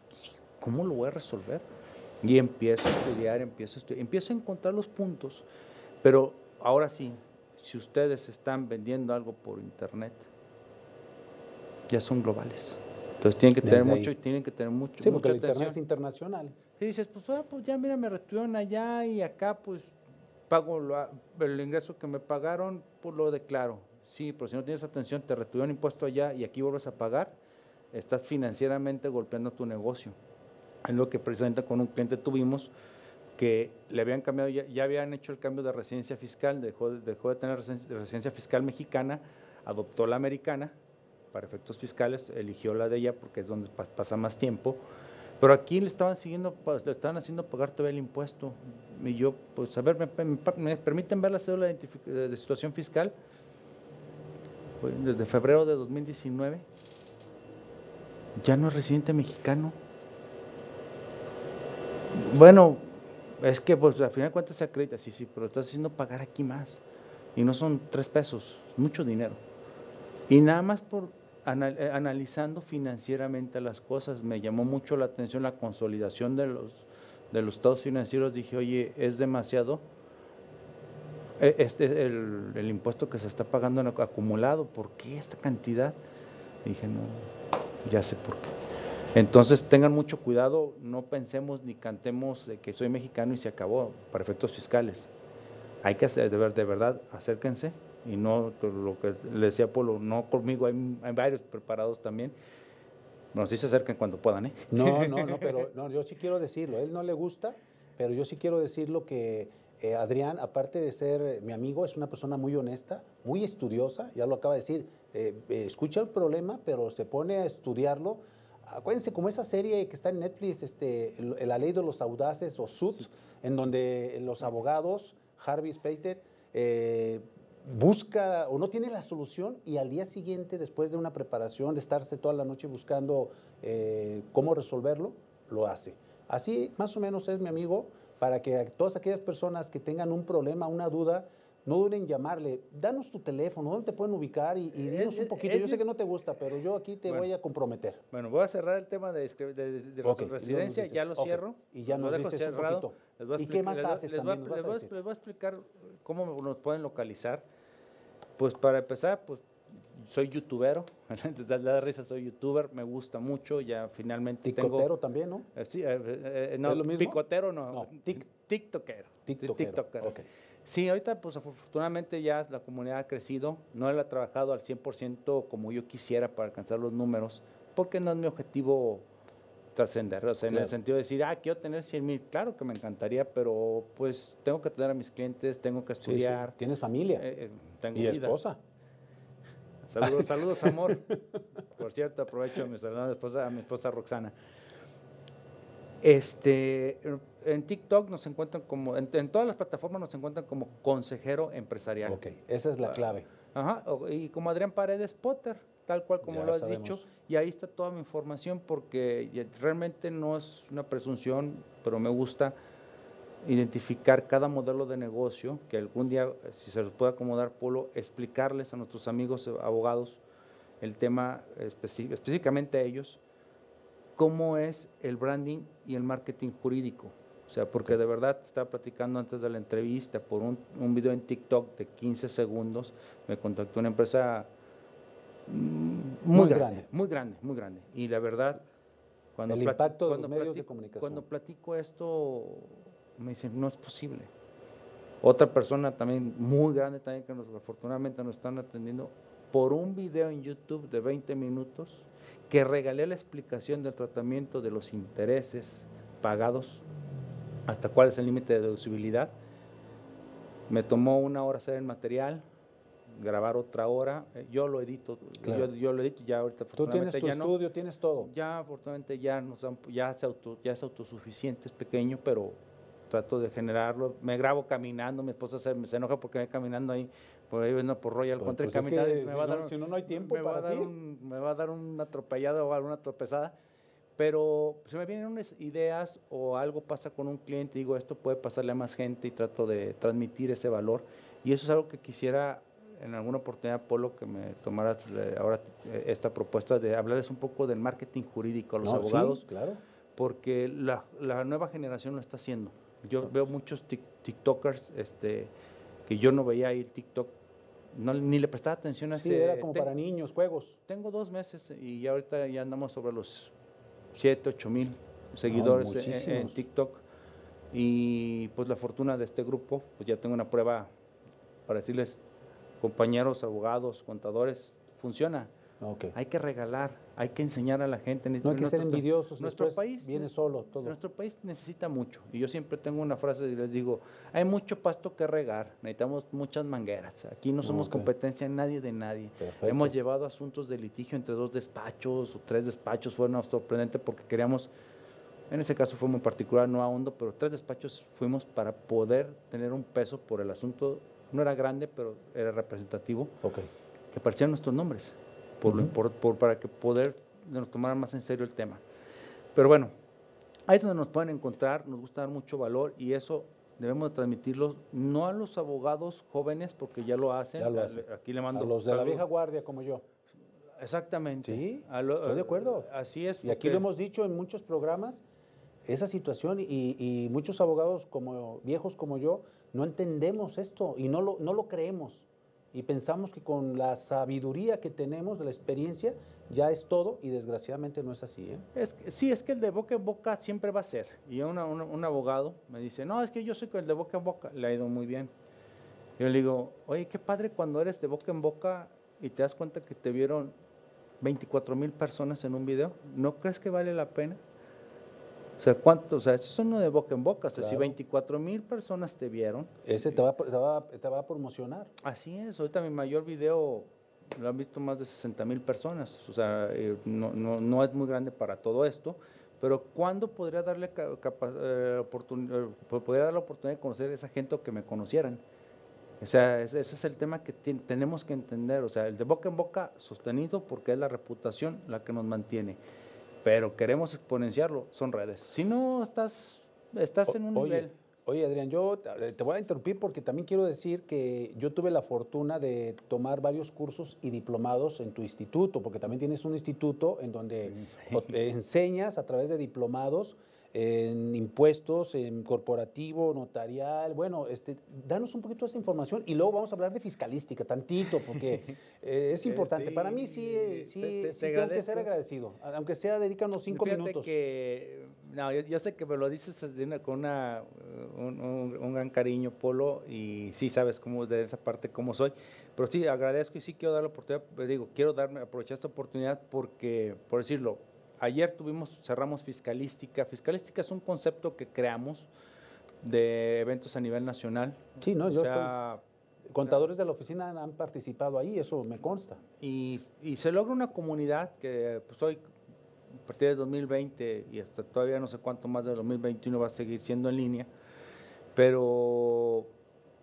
¿cómo lo voy a resolver? Y empiezo a estudiar, empiezo a estudiar, empiezo a encontrar los puntos, pero ahora sí, si ustedes están vendiendo algo por internet, ya son globales. Entonces tienen que tener Desde mucho, ahí. tienen que tener mucho, Sí, porque mucha el internet es internacional. Y dices, pues, ah, pues ya mira, me retuvieron allá y acá pues pago lo- el ingreso que me pagaron, pues lo declaro. Sí, pero si no tienes atención, te retuvieron impuesto allá y aquí vuelves a pagar, estás financieramente golpeando tu negocio. Es lo que precisamente con un cliente tuvimos que le habían cambiado, ya, habían hecho el cambio de residencia fiscal, dejó, de- dejó de tener residencia, fiscal mexicana, adoptó la americana para efectos fiscales, eligió la de ella porque es donde pa- pasa más tiempo, pero aquí le estaban siguiendo, pa- le estaban haciendo pagar todavía el impuesto. Y yo, pues, a ver, ¿me, permiten ver la cédula de- de situación fiscal? Pues, desde febrero de 2019, ya no es residente mexicano. Bueno, es que pues al final de cuentas se acredita, sí, sí, pero estás haciendo pagar aquí más. Y no son tres pesos, es mucho dinero. Y nada más por eh, analizando financieramente las cosas, me llamó mucho la atención la consolidación de los, de los estados financieros. Dije, oye, es demasiado eh, este, el, el impuesto que se está pagando acumulado. ¿Por qué esta cantidad? Dije, no, ya sé por qué. Entonces tengan mucho cuidado, no pensemos ni cantemos de que soy mexicano y se acabó para efectos fiscales. Hay que hacer, de, ver- de verdad, acérquense y no lo que le decía Polo, no conmigo, hay, hay varios preparados también. Nos dice acerquen cuando puedan, ¿eh? No, no, no, pero no, yo sí quiero decirlo. A él no le gusta, pero yo sí quiero decirlo que eh, Adrián, aparte de ser eh, mi amigo, es una persona muy honesta, muy estudiosa, ya lo acaba de decir. eh, escucha el problema, pero se pone a estudiarlo. Acuérdense, como esa serie que está en Netflix, este, La Ley de los Audaces o Suits, en donde los abogados, Harvey Specter, eh, busca o no tiene la solución y al día siguiente, después de una preparación, de estarse toda la noche buscando eh, cómo resolverlo, lo hace. Así más o menos es mi amigo, para que a todas aquellas personas que tengan un problema, una duda, no duden en llamarle. Danos tu teléfono, ¿dónde te pueden ubicar? Y, y dinos un eh, poquito. eh, Yo sé que no te gusta, pero yo aquí te Bueno. voy a comprometer. Bueno, voy a cerrar el tema de, residencia, dices. ya lo cierro. y ya lo nos dejo dices un cerrado. Les voy a ¿Y qué más les haces les voy a- también? Les voy a- les voy a explicar cómo nos pueden localizar. Pues para empezar, pues soy youtubero, da, da risa, soy youtuber, me gusta mucho, ya finalmente tengo... Ticotero también, ¿no? Eh, sí, eh, eh, eh, no, ¿Es lo mismo? picotero no, No, tic- tiktokero. Tiktokero, tiktokero. ok. Sí, ahorita pues afortunadamente ya la comunidad ha crecido, no la he trabajado al 100% como yo quisiera para alcanzar los números, porque no es mi objetivo trascender, o sea, en el sentido de decir, ah, quiero tener 100 mil, claro que me encantaría, pero pues tengo que tener a mis clientes, tengo que Sí, sí. estudiar. Tienes familia eh, eh, tengo y vida. esposa. Saludos, saludos, amor. Por cierto, aprovecho a mi esposa, a mi esposa Roxana. Este, en TikTok nos encuentran como, en, en todas las plataformas nos encuentran como consejero empresarial. Ok, esa es la clave. Ajá, y como Adrián Paredes Potter, tal cual como Ya lo has sabemos. dicho, y ahí está toda mi información porque realmente no es una presunción, pero me gusta identificar cada modelo de negocio, que algún día, si se los puede acomodar, Polo, explicarles a nuestros amigos eh, abogados el tema específicamente a ellos, cómo es el branding y el marketing jurídico. O sea, porque de verdad estaba platicando antes de la entrevista por un, un video en TikTok de 15 segundos, me contactó una empresa mm, muy, grande, muy grande, muy grande. Y la verdad, cuando el impacto de los medios de comunicación. Cuando platico esto, me dicen, no es posible. Otra persona también muy grande, también que nos, afortunadamente nos están atendiendo, por un video en YouTube de 20 minutos, que regalé la explicación del tratamiento de los intereses pagados, hasta cuál es el límite de deducibilidad. Me tomó una hora hacer el material, grabar otra hora. Eh, yo lo edito, yo, lo edito ya ahorita. Tú tienes tu estudio, tienes todo. Ya, afortunadamente, ya, nos ya, es auto, ya es autosuficiente, es pequeño, pero trato de generarlo. Me grabo caminando, mi esposa se, se enoja porque voy caminando ahí, por ahí no, por Royal pues, Country pues me va a dar, si no, no hay tiempo me para va a dar Un, me va a dar un atropellado o alguna tropezada, pero se me vienen unas ideas o algo pasa con un cliente digo, esto puede pasarle a más gente y trato de transmitir ese valor. Y eso es algo que quisiera en alguna oportunidad, Polo, que me tomaras eh, ahora eh, esta propuesta de hablarles un poco del marketing jurídico a los abogados, claro. porque la, la, nueva generación lo está haciendo. Yo veo muchos TikTokers este, que yo no veía ahí TikTok, no, ni le prestaba atención a sí, era como para niños, juegos. Tengo dos meses y ya ahorita ya andamos sobre los 7, 8 mil seguidores en TikTok. Y pues la fortuna de este grupo, pues ya tengo una prueba para decirles, compañeros, abogados, contadores, funciona. Hay que regalar, hay que enseñar a la gente. No hay que ser envidiosos. Nuestro país viene solo todo. Nuestro país necesita mucho. Y yo siempre tengo una frase y les digo, hay mucho pasto que regar, necesitamos muchas mangueras. Aquí no somos competencia en nadie de nadie. Hemos llevado asuntos de litigio entre dos despachos o tres despachos, fue sorprendente porque queríamos, en ese caso fue muy particular, no a hondo, pero tres despachos fuimos para poder tener un peso por el asunto no era grande, pero era representativo, que aparecían nuestros nombres, por, por, para que poder nos tomaran más en serio el tema. Pero bueno, ahí es donde nos pueden encontrar, nos gusta dar mucho valor y eso debemos transmitirlo no a los abogados jóvenes, porque ya lo hacen, aquí le mando... A los de la vieja guardia como yo. Exactamente. Sí, estoy de acuerdo. Así es. Y aquí lo hemos dicho en muchos programas, esa situación y, y, muchos abogados como viejos como yo no entendemos esto y no lo, no lo creemos. Y pensamos que con la sabiduría que tenemos, de la experiencia, ya es todo y desgraciadamente no es así. ¿eh? Es sí, es que el de boca en boca siempre va a ser. Y un abogado me dice, no, es que yo soy el de boca en boca, le ha ido muy bien. Yo le digo, oye, qué padre cuando eres de boca en boca y te das cuenta que te vieron 24 mil personas en un video. ¿No crees que vale la pena? O sea, ¿cuánto? O sea, eso es uno de boca en boca. O sea, si 24 mil personas te vieron. Ese te va, te, va, te va, a promocionar. Así es. Ahorita mi mayor video lo han visto más de 60 mil personas. O sea, eh, no, no, no, es muy grande para todo esto. Pero ¿cuándo podría darle eh, eh, podría dar la oportunidad de conocer a esa gente o que me conocieran? O sea, ese, es el tema que tenemos que entender. O sea, el de boca en boca sostenido porque es la reputación la que nos mantiene pero queremos exponenciarlo, son redes. Si no, estás, estás en un nivel. Oye, Adrián, yo te voy a interrumpir porque también quiero decir que yo tuve la fortuna de tomar varios cursos y diplomados en tu instituto, porque también tienes un instituto en donde enseñas a través de diplomados en impuestos, en corporativo, notarial. Bueno, este, danos un poquito de esa información y luego vamos a hablar de fiscalística, tantito, porque eh, es importante. Para mí sí, sí, tengo que ser agradecido, aunque sea dedícanos cinco minutos. que, no, yo, sé que me lo dices con una, un, gran cariño, Polo, y sí sabes cómo de esa parte cómo soy, pero sí agradezco y sí quiero dar la oportunidad, digo, quiero darme, aprovechar esta oportunidad porque, por decirlo, ayer tuvimos, cerramos Fiscalística. Fiscalística es un concepto que creamos de eventos a nivel nacional. Sí, no, yo estoy, Contadores de la oficina han participado ahí, eso me consta. Y, se logra una comunidad que pues hoy, a partir de 2020 y hasta todavía no sé cuánto más de 2021 va a seguir siendo en línea, pero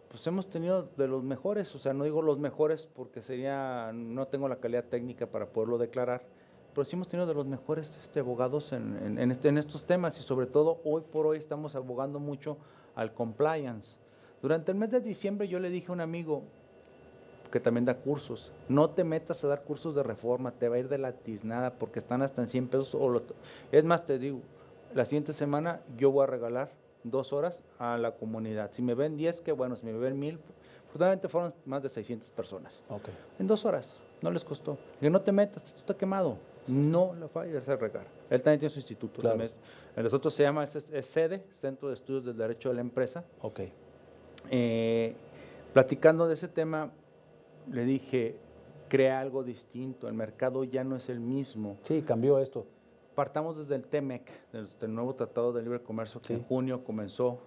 pues hemos tenido de los mejores, o sea, no digo los mejores porque sería, no tengo la calidad técnica para poderlo declarar, pero sí hemos tenido de los mejores este, abogados en, este, en, estos temas y sobre todo hoy por hoy estamos abogando mucho al compliance. Durante el mes de diciembre yo le dije a un amigo que también da cursos, no te metas a dar cursos de reforma, te va a ir de la tiznada porque están hasta en 100 pesos. O es más, te digo, la siguiente semana yo voy a regalar dos horas a la comunidad. Si me ven 10, qué bueno, si me ven mil, justamente fueron más de 600 personas. En dos horas, no les costó. Que no te metas, esto está quemado. No lo vayas a regar. Él también tiene su instituto. Claro. El otro se llama, es, sede, Centro de Estudios del Derecho de la Empresa. Ok. Eh, platicando de ese tema, le dije, crea algo distinto, el mercado ya no es el mismo. Sí, cambió esto. Partamos desde el TEMEC, desde el nuevo Tratado de Libre Comercio que en junio comenzó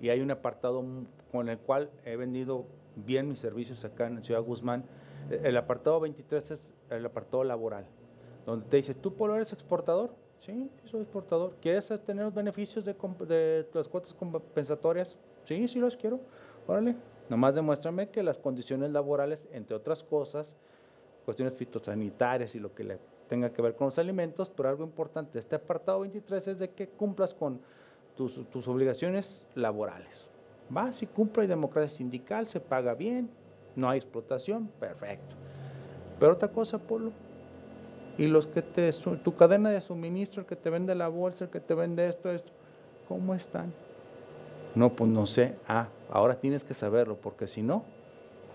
y hay un apartado con el cual he vendido bien mis servicios acá en Ciudad Guzmán. El apartado 23 es el apartado laboral, donde te dice, ¿tú Polo eres exportador? Sí, soy exportador. ¿Quieres tener los beneficios de, de las cuotas compensatorias? Sí, sí los quiero. Órale, nomás demuéstrame que las condiciones laborales, entre otras cosas, cuestiones fitosanitarias y lo que tenga que ver con los alimentos, pero algo importante, este apartado 23 es de que cumplas con tus, tus obligaciones laborales. Va, si cumple, hay democracia sindical, se paga bien, no hay explotación, perfecto. Pero otra cosa, Polo, y los que te, tu cadena de suministro, el que te vende la bolsa, el que te vende esto, esto, ¿cómo están? No, pues no sé. Ah, ahora tienes que saberlo, porque si no,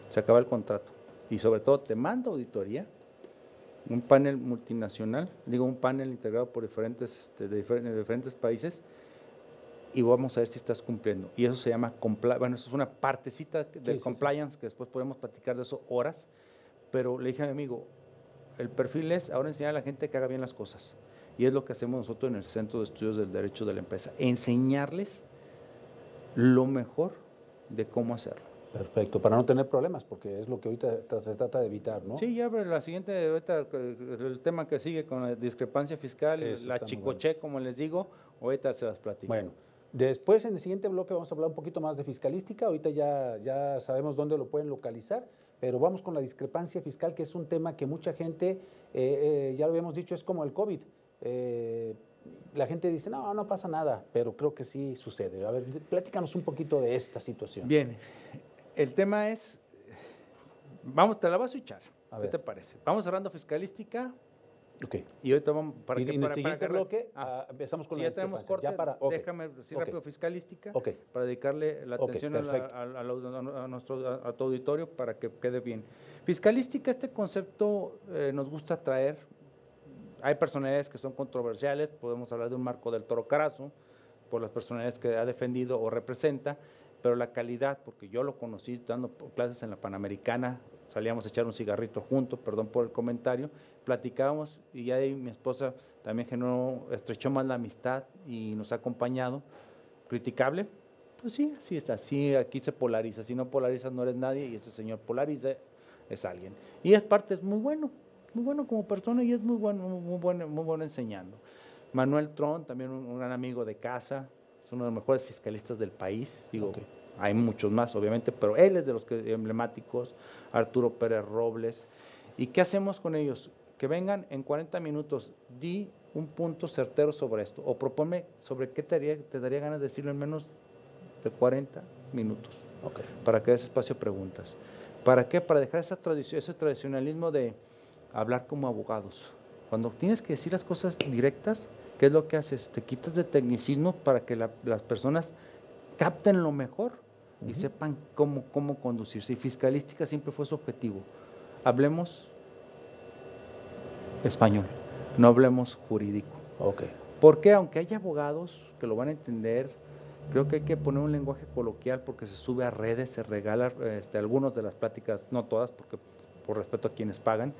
se acaba el contrato. Y sobre todo te manda auditoría, un panel multinacional, digo un panel integrado por diferentes, este, de, diferentes, países, y vamos a ver si estás cumpliendo. Y eso se llama, bueno, eso es una partecita del compliance, que después podemos platicar de eso horas, pero le dije a mi amigo, el perfil es ahora enseñar a la gente que haga bien las cosas. Y es lo que hacemos nosotros en el Centro de Estudios del Derecho de la Empresa, enseñarles lo mejor de cómo hacerlo. Perfecto, para no tener problemas, porque es lo que ahorita se trata de evitar, ¿no? Sí, ya, pero la siguiente, ahorita, el tema que sigue con la discrepancia fiscal, la chicoche, como les digo, ahorita se las platico. Bueno, después en el siguiente bloque vamos a hablar un poquito más de fiscalística, ahorita ya, ya sabemos dónde lo pueden localizar, pero vamos con la discrepancia fiscal, que es un tema que mucha gente, eh, eh, ya lo habíamos dicho, es como el COVID. Eh, la gente dice, no, no pasa nada, pero creo que sí sucede. A ver, platícanos un poquito de esta situación. Bien, el tema es, vamos, te la vas a echar. ¿Qué te parece? Vamos cerrando fiscalística. Ok. Y ahorita vamos para y, en el siguiente bloque ah, empezamos con si la ya tenemos corte, ya para, déjame decir rápido fiscalística okay. para dedicarle la atención a, a, nuestro a tu auditorio para que quede bien. Fiscalística, este concepto eh, nos gusta traer. Hay personalidades que son controversiales, podemos hablar de un Marco del Toro Carazo, por las personalidades que ha defendido o representa, pero la calidad, porque yo lo conocí dando clases en la Panamericana, salíamos a echar un cigarrito juntos, perdón por el comentario, platicábamos y ahí mi esposa también generó, estrechó más la amistad y nos ha acompañado. ¿Criticable? Pues sí, así está, así aquí se polariza, si no polarizas no eres nadie y ese señor polariza, es alguien. Y es parte, es muy bueno, muy bueno como persona y es muy bueno, muy bueno, muy bueno enseñando. Manuel Tron, también un gran amigo de casa, uno de los mejores fiscalistas del país. Digo, hay muchos más, obviamente, pero él es de los emblemáticos, Arturo Pérez Robles. ¿Y qué hacemos con ellos? Que vengan en 40 minutos, di un punto certero sobre esto, o propone sobre qué te daría, te daría ganas de decirlo en menos de 40 minutos, para que des espacio a preguntas. ¿Para qué? Para dejar esa tradición, ese tradicionalismo de hablar como abogados. Cuando tienes que decir las cosas directas, ¿Qué es lo que haces? Te quitas de tecnicismo para que las personas capten lo mejor y sepan cómo, cómo conducirse. Y fiscalística siempre fue su objetivo. Hablemos español, no hablemos jurídico. Okay. Porque aunque haya abogados que lo van a entender, creo que hay que poner un lenguaje coloquial porque se sube a redes, se regala este, algunas de las pláticas, no todas, porque por respeto a quienes pagan,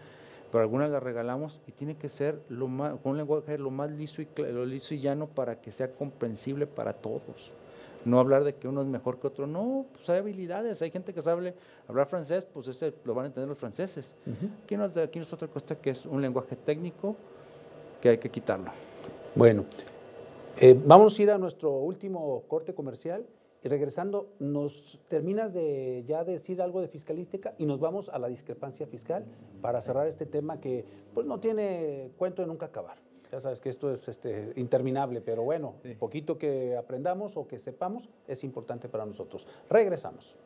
pero algunas las regalamos y tiene que ser lo más, con un lenguaje lo más liso y, lo liso y llano para que sea comprensible para todos. No hablar de que uno es mejor que otro, no, pues hay habilidades, hay gente que sabe hablar francés, pues ese lo van a entender los franceses. aquí, no, aquí es otra cosa que es un lenguaje técnico que hay que quitarlo. Bueno, eh, vamos a ir a nuestro último corte comercial y regresando, nos terminas de ya decir algo de fiscalística y nos vamos a la discrepancia fiscal para cerrar este tema que pues no tiene cuento de nunca acabar. Ya sabes que esto es este, interminable, pero bueno, un poquito que aprendamos o que sepamos es importante para nosotros. Regresamos.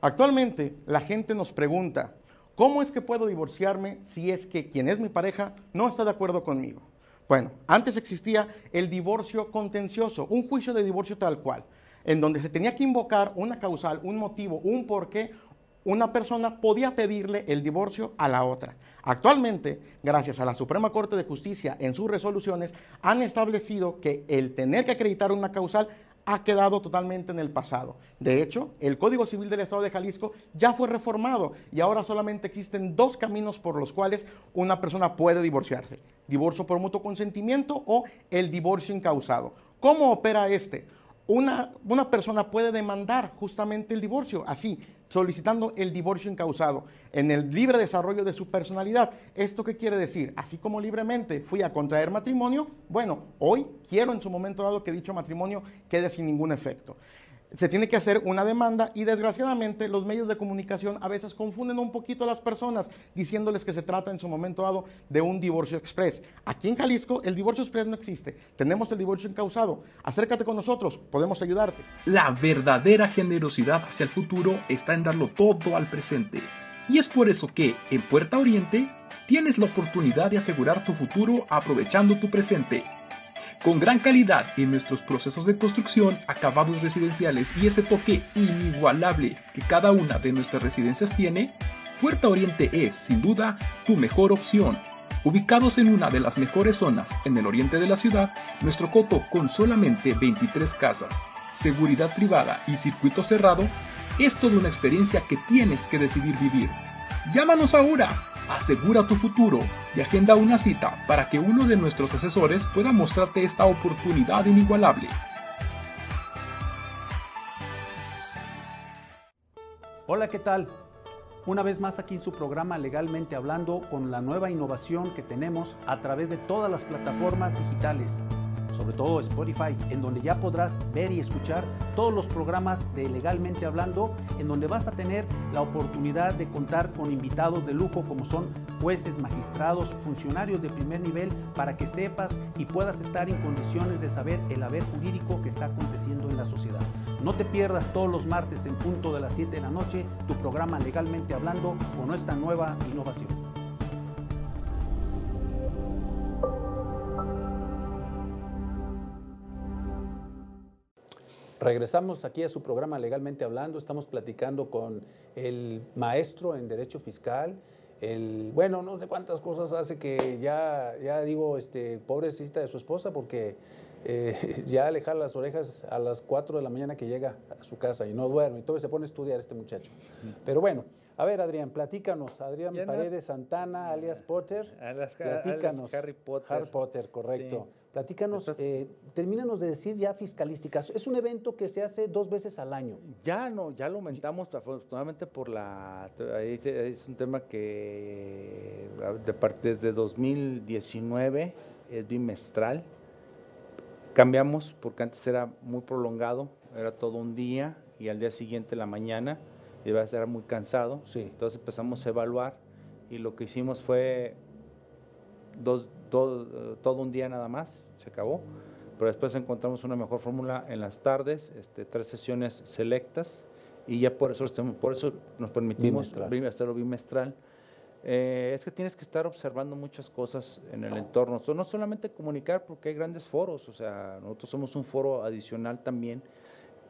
Actualmente la gente nos pregunta, ¿cómo es que puedo divorciarme si es que quien es mi pareja no está de acuerdo conmigo? Bueno, antes existía el divorcio contencioso, un juicio de divorcio tal cual, en donde se tenía que invocar una causal, un motivo, un porqué, una persona podía pedirle el divorcio a la otra. Actualmente, gracias a la Suprema Corte de Justicia en sus resoluciones, han establecido que el tener que acreditar una causal ha quedado totalmente en el pasado. De hecho, el Código Civil del Estado de Jalisco ya fue reformado y ahora solamente existen dos caminos por los cuales una persona puede divorciarse. Divorcio por mutuo consentimiento o el divorcio incausado. ¿Cómo opera este? Una, una persona puede demandar justamente el divorcio, así, solicitando el divorcio incausado en el libre desarrollo de su personalidad. ¿Esto qué quiere decir? Así como libremente fui a contraer matrimonio, bueno, hoy quiero en su momento dado que dicho matrimonio quede sin ningún efecto se tiene que hacer una demanda y desgraciadamente los medios de comunicación a veces confunden un poquito a las personas diciéndoles que se trata en su momento dado de un divorcio express. Aquí en Jalisco el divorcio express no existe, tenemos el divorcio encausado. Acércate con nosotros, podemos ayudarte. La verdadera generosidad hacia el futuro está en darlo todo al presente. Y es por eso que en Puerta Oriente tienes la oportunidad de asegurar tu futuro aprovechando tu presente con gran calidad en nuestros procesos de construcción, acabados residenciales y ese toque inigualable que cada una de nuestras residencias tiene, Puerta Oriente es, sin duda, tu mejor opción. Ubicados en una de las mejores zonas en el oriente de la ciudad, nuestro coto con solamente 23 casas, seguridad privada y circuito cerrado, es toda una experiencia que tienes que decidir vivir. Llámanos ahora Asegura tu futuro y agenda una cita para que uno de nuestros asesores pueda mostrarte esta oportunidad inigualable. Hola, ¿qué tal? Una vez más aquí en su programa Legalmente Hablando con la nueva innovación que tenemos a través de todas las plataformas digitales sobre todo Spotify, en donde ya podrás ver y escuchar todos los programas de Legalmente Hablando, en donde vas a tener la oportunidad de contar con invitados de lujo como son jueces, magistrados, funcionarios de primer nivel, para que sepas y puedas estar en condiciones de saber el haber jurídico que está aconteciendo en la sociedad. No te pierdas todos los martes en punto de las 7 de la noche tu programa Legalmente Hablando con nuestra nueva innovación. Regresamos aquí a su programa Legalmente Hablando. Estamos platicando con el maestro en Derecho Fiscal. El, bueno, no sé cuántas cosas hace que ya, ya digo, este, pobrecita de su esposa, porque eh, ya le jala las orejas a las 4 de la mañana que llega a su casa y no duerme. Y todo se pone a estudiar este muchacho. Pero bueno, a ver, Adrián, platícanos. Adrián Paredes Santana, alias Potter. Alias, platícanos. Harry Potter. Harry Potter, correcto. Platícanos, eh, termínanos de decir ya fiscalísticas. Es un evento que se hace dos veces al año. Ya no, ya lo aumentamos afortunadamente por la... Es un tema que de parte desde 2019 es bimestral. Cambiamos porque antes era muy prolongado, era todo un día y al día siguiente la mañana iba a ser muy cansado. Sí. Entonces empezamos a evaluar y lo que hicimos fue dos, todo un día nada más, se acabó. Pero después encontramos una mejor fórmula en las tardes, este, tres sesiones selectas, y ya por eso, por eso nos permitimos hacerlo bimestral. Eh, es que tienes que estar observando muchas cosas en el entorno. no solamente comunicar, porque hay grandes foros, o sea, nosotros somos un foro adicional también,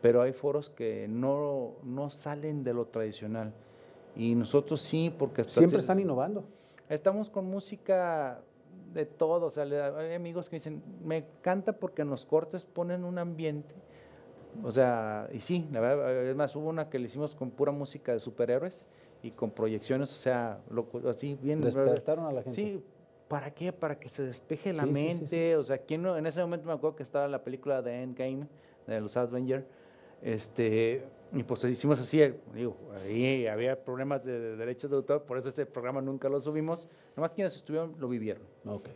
pero hay foros que no, no salen de lo tradicional. Y nosotros sí, porque... Siempre están innovando. Estamos con música de todo. O sea, hay amigos que dicen, me encanta porque en los cortes ponen un ambiente. O sea, y sí, la verdad, es más, hubo una que le hicimos con pura música de superhéroes y con proyecciones, o sea, así bien. Despertaron a la gente. Sí, ¿para qué? Para que se despeje la mente. o sea, ¿quién no? en ese momento me acuerdo que estaba la película de Endgame, de los Avengers. Este, y pues hicimos así, digo, ahí había problemas de, derechos de autor, por eso ese programa nunca lo subimos. Nomás quienes estuvieron lo vivieron. Okay.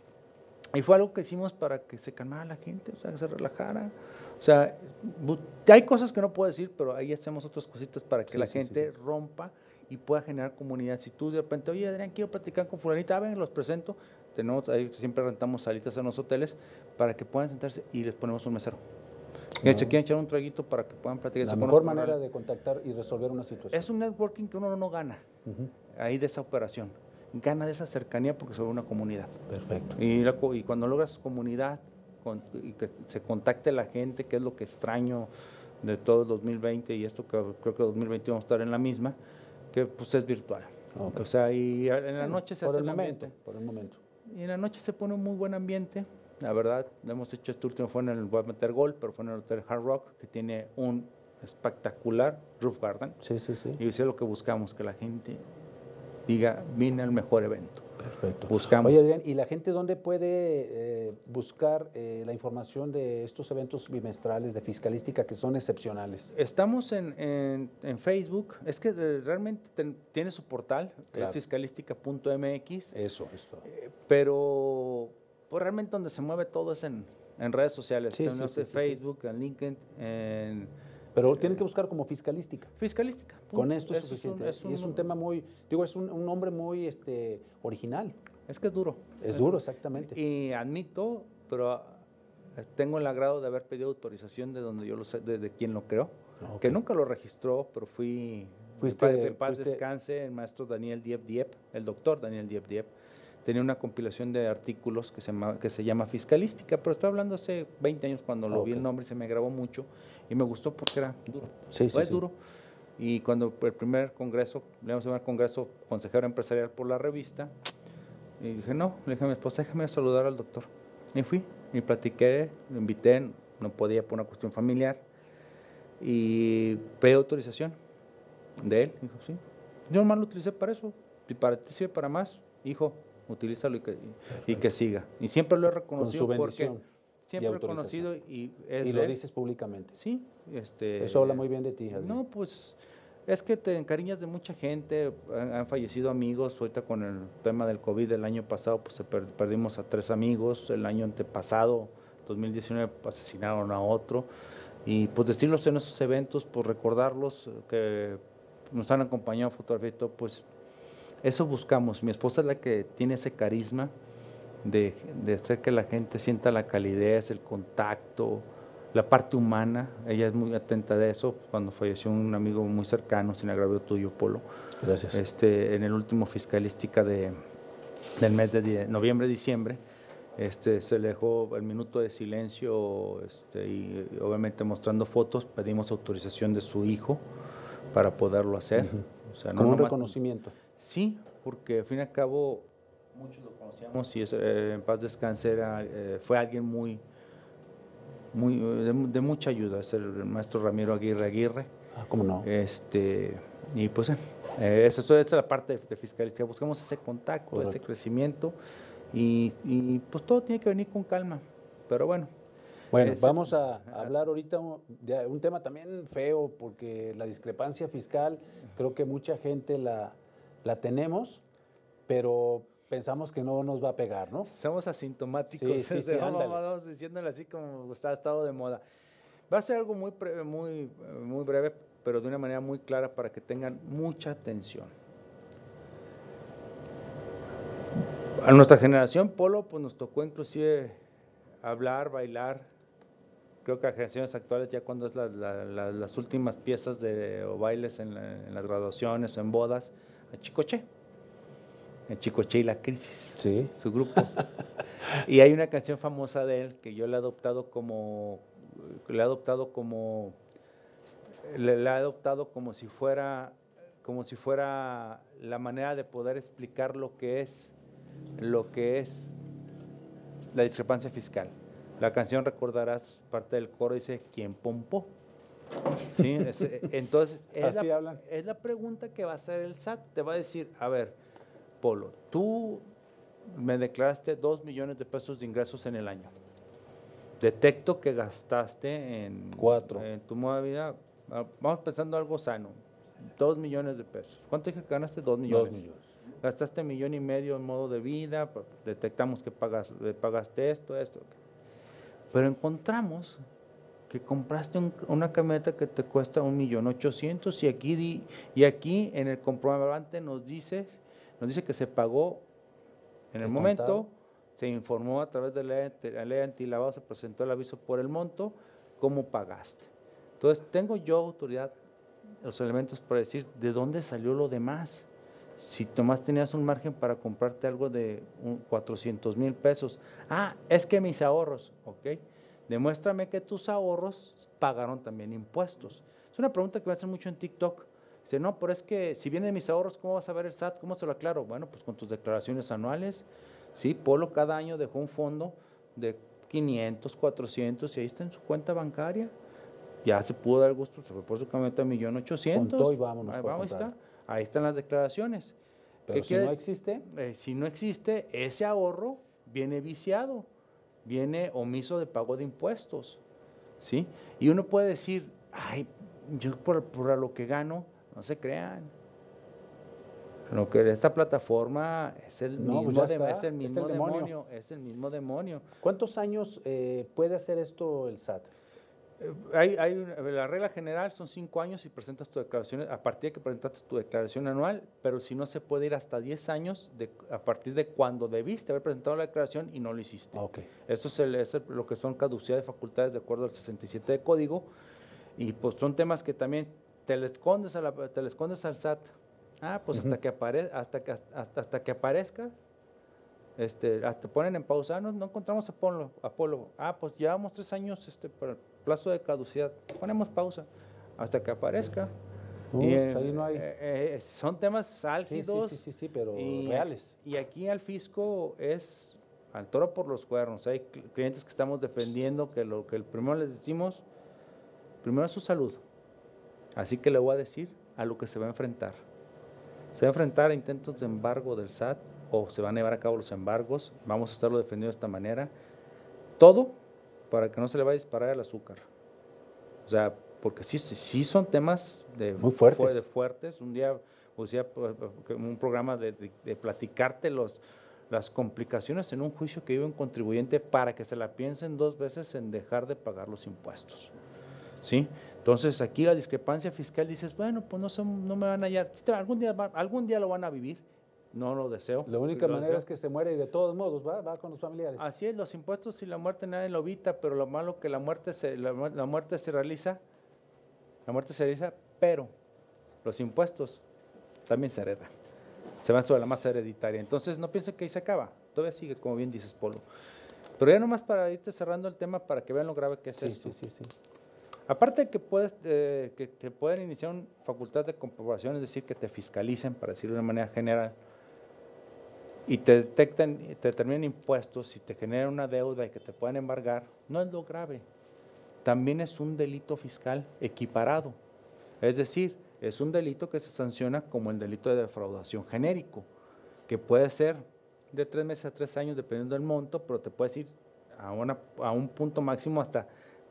Y fue algo que hicimos para que se calmara la gente, o sea, que se relajara. O sea, hay cosas que no puedo decir, pero ahí hacemos otras cositas para que la gente rompa y pueda generar comunidad. Si tú de repente, oye Adrián, quiero platicar con fulanita, ven, los presento. tenemos, ahí siempre rentamos salitas en los hoteles para que puedan sentarse y les ponemos un mesero. Que se quieren echar un traguito para que puedan platicar. La mejor manera de contactar y resolver una situación. Es un networking que uno no gana Ujú. ahí de esa operación. Gana de esa cercanía porque se ve una comunidad. Perfecto. Y, la y cuando logras comunidad con- y que se contacte la gente, que es lo que extraño de todo el 2020 y esto que creo que 2021 vamos a estar en la misma, que pues es virtual. Ok. O sea, y en la noche se por hace el momento, ambiente. por el momento. Y en la noche se pone un muy buen ambiente. La verdad, hemos hecho este último, fue en el, voy a meter gol, pero fue en el Hotel Hard Rock, que tiene un espectacular roof garden. Sí, sí, sí. Y eso es lo que buscamos, que la gente diga, vine al mejor evento. Perfecto. Buscamos. Oye, Adrián, ¿y la gente dónde puede eh, buscar eh, la información de estos eventos bimestrales de fiscalística que son excepcionales? Estamos en, en- en Facebook. Es que eh, realmente ten- tiene su portal, Claro. es fiscalística.mx, Eso, esto. eh, pero pues, realmente donde se mueve todo es en, en redes sociales. Sí, sí, Tenemos sí. Facebook, en LinkedIn, en Pero tienen que buscar como fiscalística. Fiscalística. Con esto es Eso un- suficiente. y es un tema muy, digo, es un, un nombre muy este, original. Es que es duro. Es duro, exactamente. Y admito, pero ah, tengo el agrado de haber pedido autorización de donde yo lo sé, de, de quien lo creó, que nunca lo registró, pero fui. Fuiste- en paz, en paz fuiste- descanse, el maestro Daniel Diep Diep, el doctor Daniel Diep Diep, tenía una compilación de artículos que se llama, que se llama Fiscalística, pero estoy hablando hace 20 años cuando lo vi Ok. el nombre se me grabó mucho y me gustó porque era duro. Sí, sí, es sí. duro. Y cuando el primer congreso, le vamos a llamar congreso consejero empresarial por la revista, y dije, no, le dije a mi esposa, déjame saludar al doctor. Y fui, y platiqué, lo invité, no podía por una cuestión familiar, y pedí autorización de él. Dijo, sí. Yo nomás lo utilicé para eso, y para ti sirve para más, hijo, utilízalo y que, y, que siga. Y siempre lo he Con reconocido su porque siempre y he reconocido y es Y lo dices públicamente. Sí, este... Eso habla muy bien de ti, Adrián. No, pues es que te encariñas de mucha gente, han, han fallecido amigos, ahorita con el tema del COVID el año pasado, pues perdimos a tres amigos, el año antepasado, 2019, asesinaron a otro, y pues decirlos en esos eventos, pues recordarlos, eh, que nos han acompañado fotografía y todo, pues eso buscamos. Mi esposa es la que tiene ese carisma de, de hacer que la gente sienta la calidez, el contacto, la parte humana. Ella es muy atenta de eso. Cuando falleció un amigo muy cercano, sin agravio tuyo, Polo, Gracias. este, en el último fiscalística de, del mes de die- noviembre-diciembre, este, se le dejó el minuto de silencio este, y obviamente mostrando fotos, pedimos autorización de su hijo para poderlo hacer. Ujú. O sea, no Como un reconocimiento. Sí, porque al fin y al cabo muchos lo conocíamos y es, eh, en paz descanse era, eh, fue alguien muy, muy de, mu- de mucha ayuda, es el, maestro Ramiro Aguirre Aguirre. Ah, ¿cómo no? Este, y pues eh, eso, eso es la parte de, de fiscalística, buscamos ese contacto, ese crecimiento y, y, pues todo tiene que venir con calma, pero bueno. Bueno, vamos a hablar ahorita de un tema también feo, porque la discrepancia fiscal, creo que mucha gente la, la tenemos, pero pensamos que no nos va a pegar, ¿no? Somos asintomáticos. Sí, sí, sí, vamos, diciéndole así como está estado de moda. Va a ser algo muy, muy, muy breve, pero de una manera muy clara para que tengan mucha atención. A nuestra generación, Polo, pues nos tocó inclusive hablar, bailar. Creo que a generaciones actuales, ya cuando es la- la- la- las últimas piezas de, o bailes en, en las graduaciones, en bodas, a Chicoche. En Chicoche y la crisis Sí. su grupo. y hay una canción famosa de él que yo le he adoptado como, le he adoptado como, he adoptado como si fuera, como si fuera la manera de poder explicar lo que es, lo que es la discrepancia fiscal. La canción recordarás parte del coro dice quién pompó. ¿Sí? Es- eh, entonces es Así la, hablan. es la pregunta que va a hacer el SAT. Te va a decir, a ver, Polo, tú me declaraste dos millones de pesos de ingresos en el año. Detecto que gastaste en, Cuatro. en tu vida, ah, vamos pensando algo sano, dos millones de pesos. ¿Cuánto dije que ganaste? Dos millones. Dos millones. Gastaste millón y medio en modo de vida, detectamos que pagas, eh, pagaste esto, esto. Pero encontramos que compraste un- una camioneta que te cuesta un millón ochocientos y aquí, di- y aquí en el comprobante nos dice, nos dice que se pagó en el momento contado. se informó a través de la, la ley antilavado, se presentó el aviso por el monto, cómo pagaste. Entonces, tengo yo autoridad, los elementos para decir de dónde salió lo demás. Si Tomás tenías un margen para comprarte algo de 400 mil pesos, ah, es que mis ahorros, ok, demuéstrame que tus ahorros pagaron también impuestos. Es una pregunta que me hacen mucho en TikTok. Dice, no, pero es que si vienen mis ahorros, ¿cómo vas a ver el SAT? ¿Cómo se lo aclaro? Bueno, pues con tus declaraciones anuales. Sí, Polo cada año dejó un fondo de 500, 400 y ahí está en su cuenta bancaria. Ya se pudo dar gusto, se fue por su camioneta a millón ochocientos. y vámonos. Ahí, vamos, está. ahí están las declaraciones. Pero si no existe. Eh, si no existe, ese ahorro viene viciado, viene omiso de pago de impuestos. ¿sí? Y uno puede decir, ay, yo por, por lo que gano, no se crean. Lo que esta plataforma es el, mismo, es el mismo demonio. Es el mismo demonio. ¿Cuántos años eh, puede hacer esto el SAT? Hay, la regla general son cinco años y presentas tu declaración, a partir de que presentaste tu declaración anual, pero si no se puede ir hasta 10 años de, a partir de cuando debiste haber presentado la declaración y no lo hiciste. Okay. Eso es, lo que son caducidad de facultades de acuerdo al 67 de código y pues son temas que también te le escondes, a la, te le escondes al SAT Ah, pues hasta, que apare hasta, que, hasta, hasta, que aparezca, este, hasta ponen en pausa, ah, no, no encontramos a Apolo, Apolo. Ah, pues llevamos tres años este, el plazo de caducidad, ponemos pausa hasta que aparezca. Uh, y, pues ahí no hay. Eh, eh, son temas álgidos. Sí, sí, sí, pero reales. Y aquí al fisco es al toro por los cuernos. Hay clientes que estamos defendiendo que lo que el primero les decimos, primero es su salud. Así que le voy a decir a lo que se va a enfrentar. Se va a enfrentar a intentos de embargo del SAT o se van a llevar a cabo los embargos. Vamos a estarlo defendiendo de esta manera. Todo para que no se le vaya a disparar el azúcar. O sea, porque sí, sí son temas de, Muy fuertes. de fuertes. Un día, o sea, un programa de, platicarte los, las complicaciones en un juicio que vive un contribuyente para que se la piensen dos veces en dejar de pagar los impuestos. ¿Sí? Entonces aquí la discrepancia fiscal dices, bueno, pues no, son, no me van a hallar, algún día, algún día lo van a vivir, no lo deseo. La única manera es que se muere y de todos modos va, va con los familiares. Así es, los impuestos y la muerte nadie lo evita, pero lo malo que la muerte se, la, muerte se realiza, la muerte se realiza, pero los impuestos también se heredan. Se van sobre la masa hereditaria. Entonces no piensen que ahí se acaba, todavía sigue, como bien dices, Polo. Pero ya nomás para irte cerrando el tema para que vean lo grave que es sí, esto. Sí, sí, sí. Aparte de que, puedes, eh, que te pueden iniciar una facultad de comprobación, es decir, que te fiscalicen, para decirlo de una manera general, y te detectan, te determinan impuestos y te generan una deuda y que te puedan embargar, no es lo grave. También es un delito fiscal equiparado. Es decir, es un delito que se sanciona como el delito de defraudación genérico, que puede ser de tres meses a tres años dependiendo del monto, pero te puedes ir a, una, a un punto máximo hasta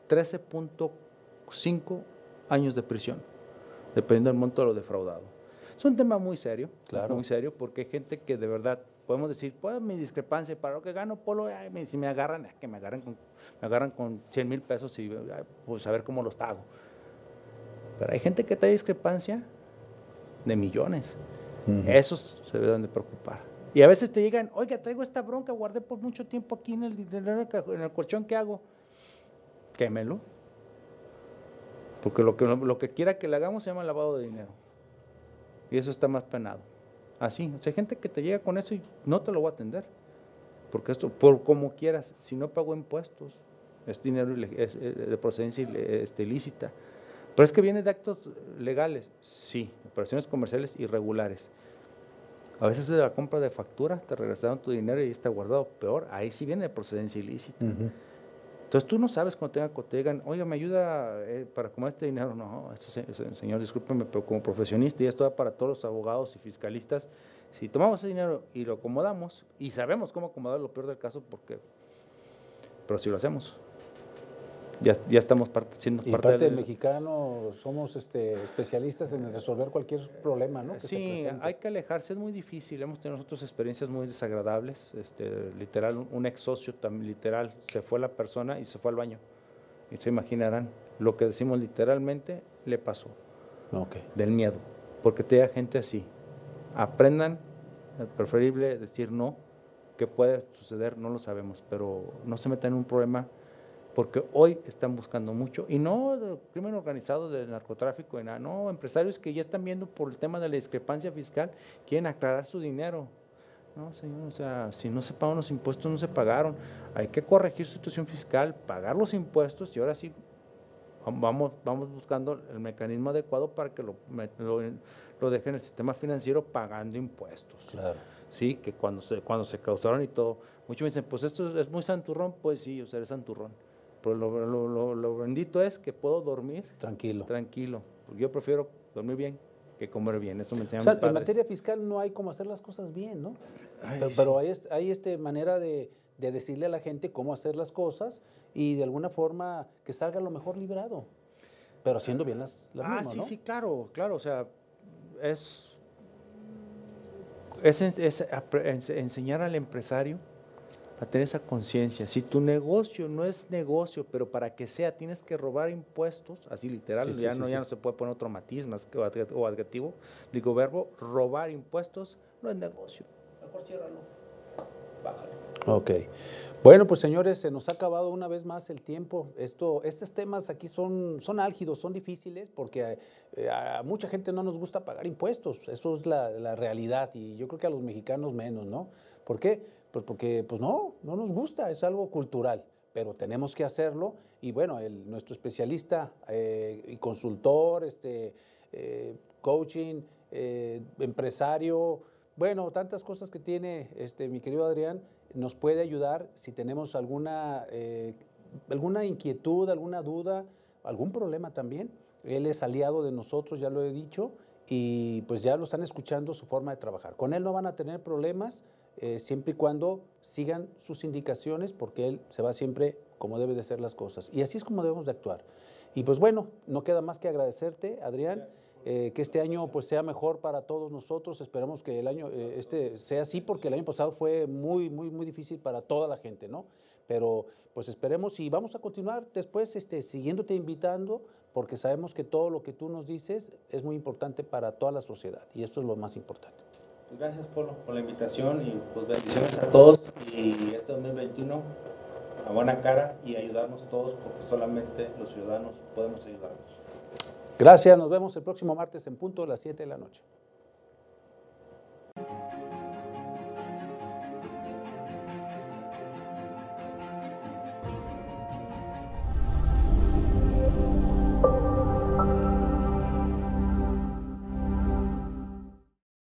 13.4 cinco años de prisión, dependiendo del monto de lo defraudado. Es un tema muy serio, claro. muy serio, porque hay gente que de verdad podemos decir, pues mi discrepancia, para lo que gano, Polo, si me agarran, que me agarran con, me agarran con 100 mil pesos y pues a ver cómo los pago. Pero hay gente que trae discrepancia de millones. Esos se deben de preocupar. Y a veces te llegan, oiga, traigo esta bronca, guardé por mucho tiempo aquí en el, en el colchón, ¿qué hago? Quémelo. Porque lo que, lo que quiera que le hagamos se llama lavado de dinero. Y eso está más penado. Así. O sea, hay gente que te llega con eso y no te lo voy a atender. Porque esto, por como quieras, si no pago impuestos, es dinero de procedencia este, ilícita. Pero es que viene de actos legales, sí, operaciones comerciales irregulares. A veces de la compra de factura te regresaron tu dinero y está guardado. Peor, ahí sí viene de procedencia ilícita. Entonces tú no sabes cuando tenga, te digan, oiga, me ayuda eh, para comer este dinero. No, señor, discúlpeme, pero como profesionista, y esto va para todos los abogados y fiscalistas, si tomamos ese dinero y lo acomodamos, y sabemos cómo acomodar lo peor del caso, porque, pero si lo hacemos ya, ya estamos siendo y parte, del mexicano, somos este, especialistas en resolver cualquier problema, ¿no? sí, hay que alejarse, es muy difícil. Hemos tenido nosotros experiencias muy desagradables. Este, literal, un ex socio también literal, se fue la persona y se fue al baño. Y se imaginarán, lo que decimos literalmente le pasó. Okay. Del miedo. Porque te da gente así. Aprendan, es preferible decir no ¿Qué puede suceder? No lo sabemos, pero no se metan en un problema porque hoy están buscando mucho, y no del crimen organizado, del narcotráfico, no, empresarios que ya están viendo por el tema de la discrepancia fiscal, quieren aclarar su dinero. No, señor, o sea, si no se pagan los impuestos, no se pagaron. Hay que corregir su situación fiscal, pagar los impuestos, y ahora sí vamos, vamos buscando el mecanismo adecuado para que lo, lo, lo dejen en el sistema financiero pagando impuestos. Claro. Sí, que cuando se, cuando se causaron y todo, muchos me dicen, pues esto es muy santurrón, pues sí, o sea, es santurrón pero lo, lo, bendito es que puedo dormir tranquilo. Tranquilo. Porque yo prefiero dormir bien que comer bien. Eso me o sea, en materia fiscal no hay como hacer las cosas bien, ¿no? pero, hay, hay este manera de, de, decirle a la gente cómo hacer las cosas y de alguna forma que salga lo mejor librado. Pero haciendo bien las, las ah, sí, sí, claro, claro. O sea, es, es, es enseñar al empresario a tener esa conciencia. Si tu negocio no es negocio, pero para que sea tienes que robar impuestos, así literal, ya, no, ya no se puede poner otro matiz más que, o adjetivo, digo verbo, robar impuestos no es negocio. Mejor ciérralo, bájalo. Ok. Bueno, pues señores, se nos ha acabado una vez más el tiempo. Esto, estos temas aquí son, son álgidos, son difíciles, porque eh, a, mucha gente no nos gusta pagar impuestos. Eso es la, la realidad y yo creo que a los mexicanos menos, ¿no? ¿Por qué? Pues porque, pues no, no nos gusta, es algo cultural, pero tenemos que hacerlo. Y bueno, el, nuestro especialista eh, y consultor, este, eh, coaching, eh, empresario, bueno, tantas cosas que tiene este, mi querido Adrián, nos puede ayudar si tenemos alguna, alguna inquietud, alguna duda, algún problema también. Él es aliado de nosotros, ya lo he dicho, y pues ya lo están escuchando su forma de trabajar. Con él no van a tener problemas eh, siempre y cuando sigan sus indicaciones, porque él se va siempre como debe de ser las cosas. Y así es como debemos de actuar. Y pues bueno, no queda más que agradecerte, Adrián, eh, que este año pues sea mejor para todos nosotros. Esperamos que el año eh, este sea así, porque el año pasado fue muy, muy, muy difícil para toda la gente, ¿no? Pero pues esperemos y vamos a continuar después este, siguiéndote invitando, porque sabemos que todo lo que tú nos dices es muy importante para toda la sociedad y esto es lo más importante. Pues gracias, Polo, por la invitación y pues bendiciones a todos. Y este 2021, a buena cara y ayudarnos todos, porque solamente los ciudadanos podemos ayudarnos. Gracias, nos vemos el próximo martes en punto a las 7 de la noche.